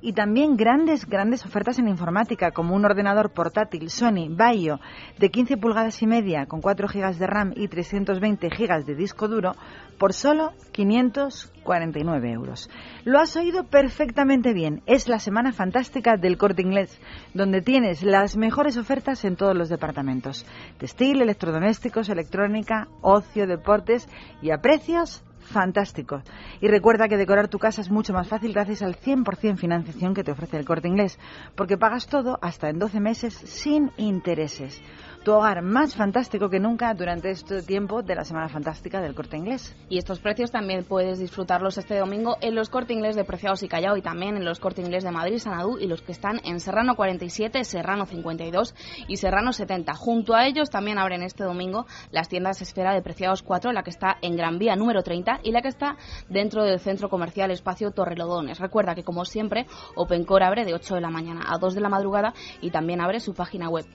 y también grandes, grandes ofertas en informática, como un ordenador portátil Sony Vaio de 15 pulgadas y media con 4 GB de RAM y 320 GB de disco duro por solo 549 euros. Lo has oído perfectamente bien. Es la semana fantástica del corte inglés, donde tienes las mejores ofertas en todos los departamentos. Textil, electrodomésticos, electrónica, ocio, deportes y a precios fantástico. Y recuerda que decorar tu casa es mucho más fácil gracias al 100% financiación que te ofrece el corte inglés, porque pagas todo hasta en 12 meses sin intereses. Tu hogar más fantástico que nunca durante este tiempo de la Semana Fantástica del Corte Inglés. Y estos precios también puedes disfrutarlos este domingo en los Corte Inglés de Preciados y Callao y también en los Corte Inglés de Madrid, Sanadú y los que están en Serrano 47, Serrano 52 y Serrano 70. Junto a ellos también abren este domingo las tiendas Esfera de Preciados 4, la que está en Gran Vía número 30 y la que está dentro del centro comercial Espacio Torrelodones. Recuerda que como siempre OpenCore abre de 8 de la mañana a 2 de la madrugada y también abre su página web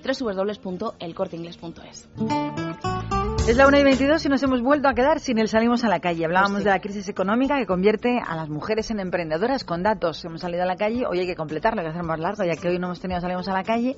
Es la 1 y 22 y nos hemos vuelto a quedar sin el salimos a la calle. Hablábamos de la crisis económica que convierte a las mujeres en emprendedoras con datos. Hemos salido a la calle, hoy hay que completarlo, hay que hacer más largo, ya que hoy no hemos tenido salimos a la calle.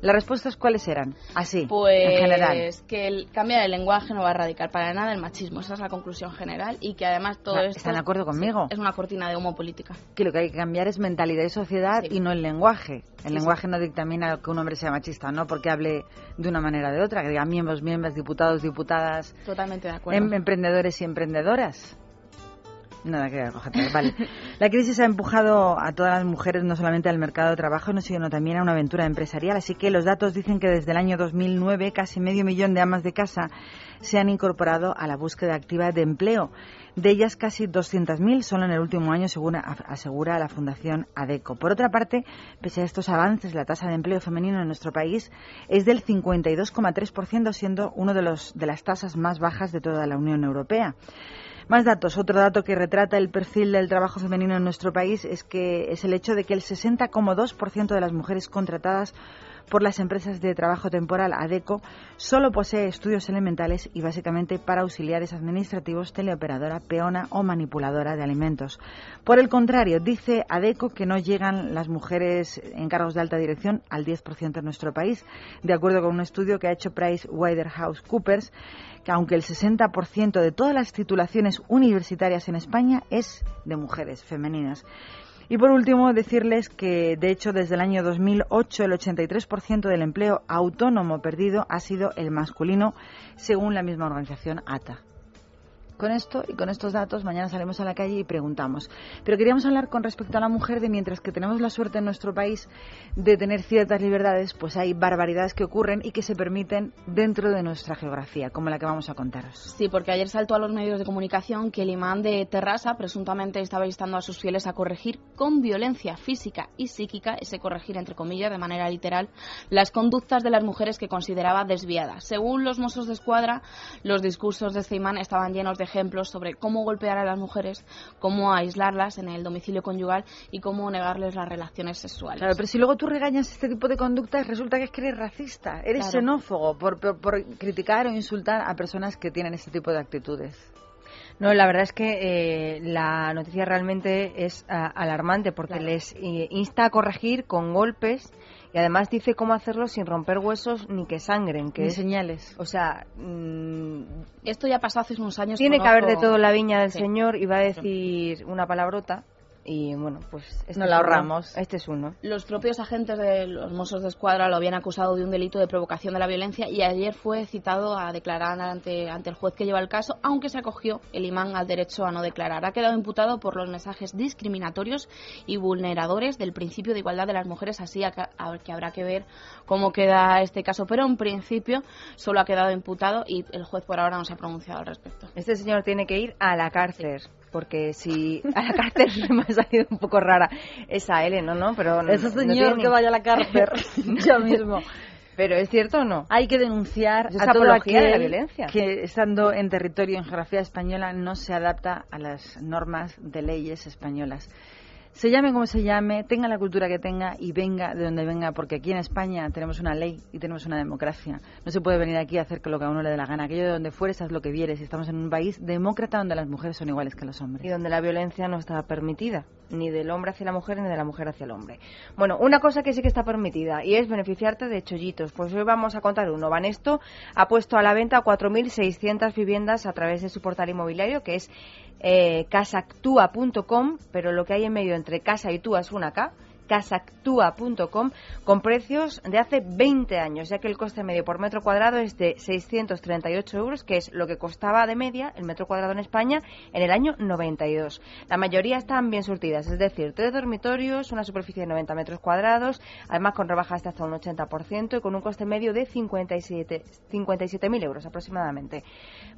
¿Las respuestas cuáles eran? Así, Pues en general. que el cambiar el lenguaje no va a erradicar para nada el machismo. Esa es la conclusión general y que además todo sea, esto ¿están de acuerdo conmigo? es una cortina de humo política. Que lo que hay que cambiar es mentalidad y sociedad y no el lenguaje. El Sí, lenguaje no dictamina que un hombre sea machista, no porque hable de una manera o de otra, que diga miembros, miembros, diputados, diputadas, Totalmente de acuerdo. em- emprendedores y emprendedoras. Nada que vale. La crisis ha empujado a todas las mujeres no solamente al mercado de trabajo, sino también a una aventura empresarial. Así que los datos dicen que desde el año 2009 casi medio millón de amas de casa se han incorporado a la búsqueda activa de empleo. De ellas, casi 200.000 solo en el último año, según asegura la Fundación ADECO. Por otra parte, pese a estos avances, la tasa de empleo femenino en nuestro país es del 52,3%, siendo uno de, de las tasas más bajas de toda la Unión Europea. Más datos. Otro dato que retrata el perfil del trabajo femenino en nuestro país es que es el hecho de que el 60,2% de las mujeres contratadas por las empresas de trabajo temporal ADECO solo posee estudios elementales y básicamente para auxiliares administrativos, teleoperadora, peona o manipuladora de alimentos. Por el contrario, dice ADECO que no llegan las mujeres en cargos de alta dirección al 10% en nuestro país, de acuerdo con un estudio que ha hecho PricewaterhouseCoopers, que aunque el 60% de todas las titulaciones universitarias en España es de mujeres femeninas. Y por último, decirles que, de hecho, desde el año 2008 el 83% del empleo autónomo perdido ha sido el masculino, según la misma organización ATA. Con esto y con estos datos, mañana salimos a la calle y preguntamos. Pero queríamos hablar con respecto a la mujer de mientras que tenemos la suerte en nuestro país de tener ciertas libertades, pues hay barbaridades que ocurren y que se permiten dentro de nuestra geografía, como la que vamos a contaros. Sí, porque ayer saltó a los medios de comunicación que el imán de Terrassa presuntamente estaba instando a sus fieles a corregir con violencia física y psíquica, ese corregir entre comillas de manera literal, las conductas de las mujeres que consideraba desviadas. Según los Mossos de Escuadra, los discursos de este imán estaban llenos de ejemplos sobre cómo golpear a las mujeres, cómo aislarlas en el domicilio conyugal y cómo negarles las relaciones sexuales. Claro, pero si luego tú regañas este tipo de conductas, resulta que es que eres racista, eres Claro. xenófobo por, por- por criticar o insultar a personas que tienen este tipo de actitudes. No, la verdad es que eh, la noticia realmente es ah, alarmante porque les eh, insta a corregir con golpes y además dice cómo hacerlo sin romper huesos ni que sangren. Que Ni es- señales. O sea, mm, Esto ya pasó hace unos años. tiene que haber de todo la viña del Sí. Señor y va a decir una palabrota y bueno, pues este Nos la uno. ahorramos. Este es uno. Los propios agentes de los Mossos de Escuadra lo habían acusado de un delito de provocación de la violencia y ayer fue citado a declarar ante, ante el juez que lleva el caso, aunque se acogió el imán al derecho a no declarar. Ha quedado imputado por los mensajes discriminatorios y vulneradores del principio de igualdad de las mujeres, así a- a- que habrá que ver cómo queda este caso. Pero en principio solo ha quedado imputado y el juez por ahora no se ha pronunciado al respecto. Este señor tiene que ir a la cárcel. Porque si a la cárcel me ha salido un poco rara esa L, ¿no? no pero no- Ese no señor ni- que vaya a la cárcel ya mismo. Pero es cierto o no? Hay que denunciar Es a todo apología de la aquel violencia. que estando en territorio en geografía española no se adapta a las normas de leyes españolas. Se llame como se llame, tenga la cultura que tenga y venga de donde venga, porque aquí en España tenemos una ley y tenemos una democracia. No se puede venir aquí a hacer lo que a uno le dé la gana. Aquello de donde fueres, haz lo que vieres. Estamos en un país demócrata donde las mujeres son iguales que los hombres. y donde la violencia no está permitida, ni del hombre hacia la mujer ni de la mujer hacia el hombre. Bueno, una cosa que sí que está permitida y es beneficiarte de chollitos. Pues hoy vamos a contar uno. Banesto ha puesto a la venta 4.600 viviendas a través de su portal inmobiliario que es eh, casactua.com, pero lo que hay en medio entre casa y túa es una K casactua.com con precios de hace 20 años, ya que el coste medio por metro cuadrado es de 638 euros, que es lo que costaba de media el metro cuadrado en España en el año 92. La mayoría están bien surtidas, es decir, tres dormitorios, una superficie de 90 metros cuadrados, además con rebajas de hasta un 80% y con un coste medio de 57 57.000 euros aproximadamente.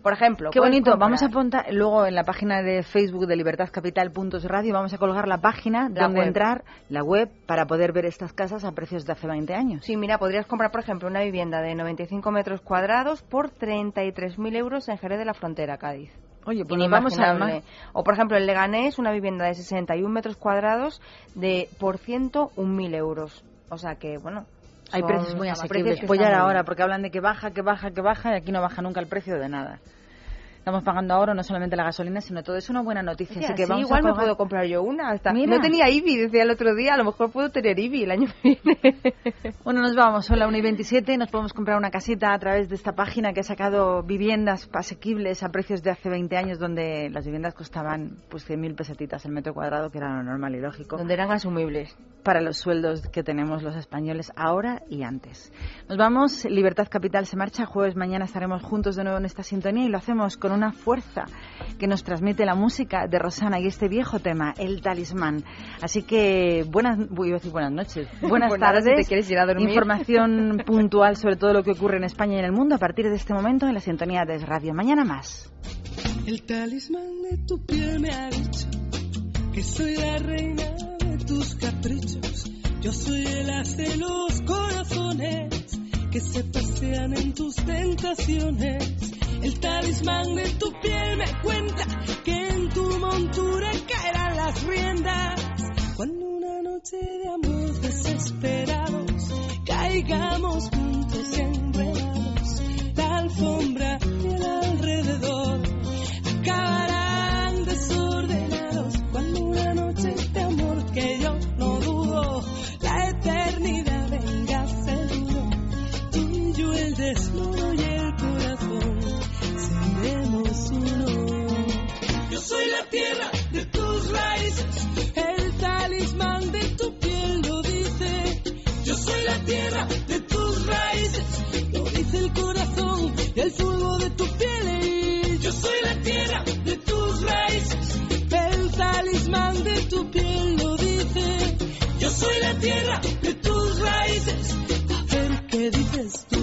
Por ejemplo, Qué bonito. comprar- Vamos a apuntar luego en la página de Facebook de Libertad Capital Puntos Radio, vamos a colgar la página La donde web. entrar, la web, para poder ver estas casas a precios de hace 20 años. Sí, mira, podrías comprar, por ejemplo, una vivienda de 95 metros cuadrados por 33.000 euros en Jerez de la Frontera, Cádiz. Oye, pues vamos a Inimaginable. O, por ejemplo, en Leganés, una vivienda de 61 metros cuadrados de por 101.000 euros. O sea que, bueno... Hay precios muy asequibles. muy ahora, porque hablan de que baja, que baja, que baja, y aquí no baja nunca el precio de nada. Estamos pagando ahora no solamente la gasolina, sino todo. Es una buena noticia. Hostia, así que sí, vamos igual a me puedo comprar yo una. Hasta... Mira. No tenía IBI, decía el otro día. A lo mejor puedo tener IBI el año que viene. Bueno, nos vamos. Son la 1 y 27. Nos podemos comprar una casita a través de esta página que ha sacado viviendas asequibles a precios de hace 20 años, donde las viviendas costaban pues 100.000 pesetitas el metro cuadrado, que era lo normal y lógico. Donde eran asumibles. Para los sueldos que tenemos los españoles ahora y antes. Nos vamos. Libertad Capital se marcha. Jueves mañana estaremos juntos de nuevo en esta sintonía y lo hacemos con una fuerza que nos transmite la música de Rosana y este viejo tema, El Talismán. Así que buenas, voy a decir buenas noches, buenas nada, tardes. si te quieres ir a dormir. Información puntual sobre todo lo que ocurre en España y en el mundo a partir de este momento en la sintonía de Radio. Mañana más. El talismán de tu piel me ha dicho que soy la reina de tus caprichos. Yo soy el as de los corazones que se pasean en tus tentaciones. El talismán de tu piel me cuenta que en tu montura caerán las riendas. Cuando una noche de amor desesperados caigamos juntos enredados, la alfombra y el alrededor acabarán de tus raíces. Lo dice el corazón, y el fuego de tu piel. Yo soy la tierra de tus raíces. El talismán de tu piel lo dice. Yo soy la tierra de tus raíces. A ver qué dices tú.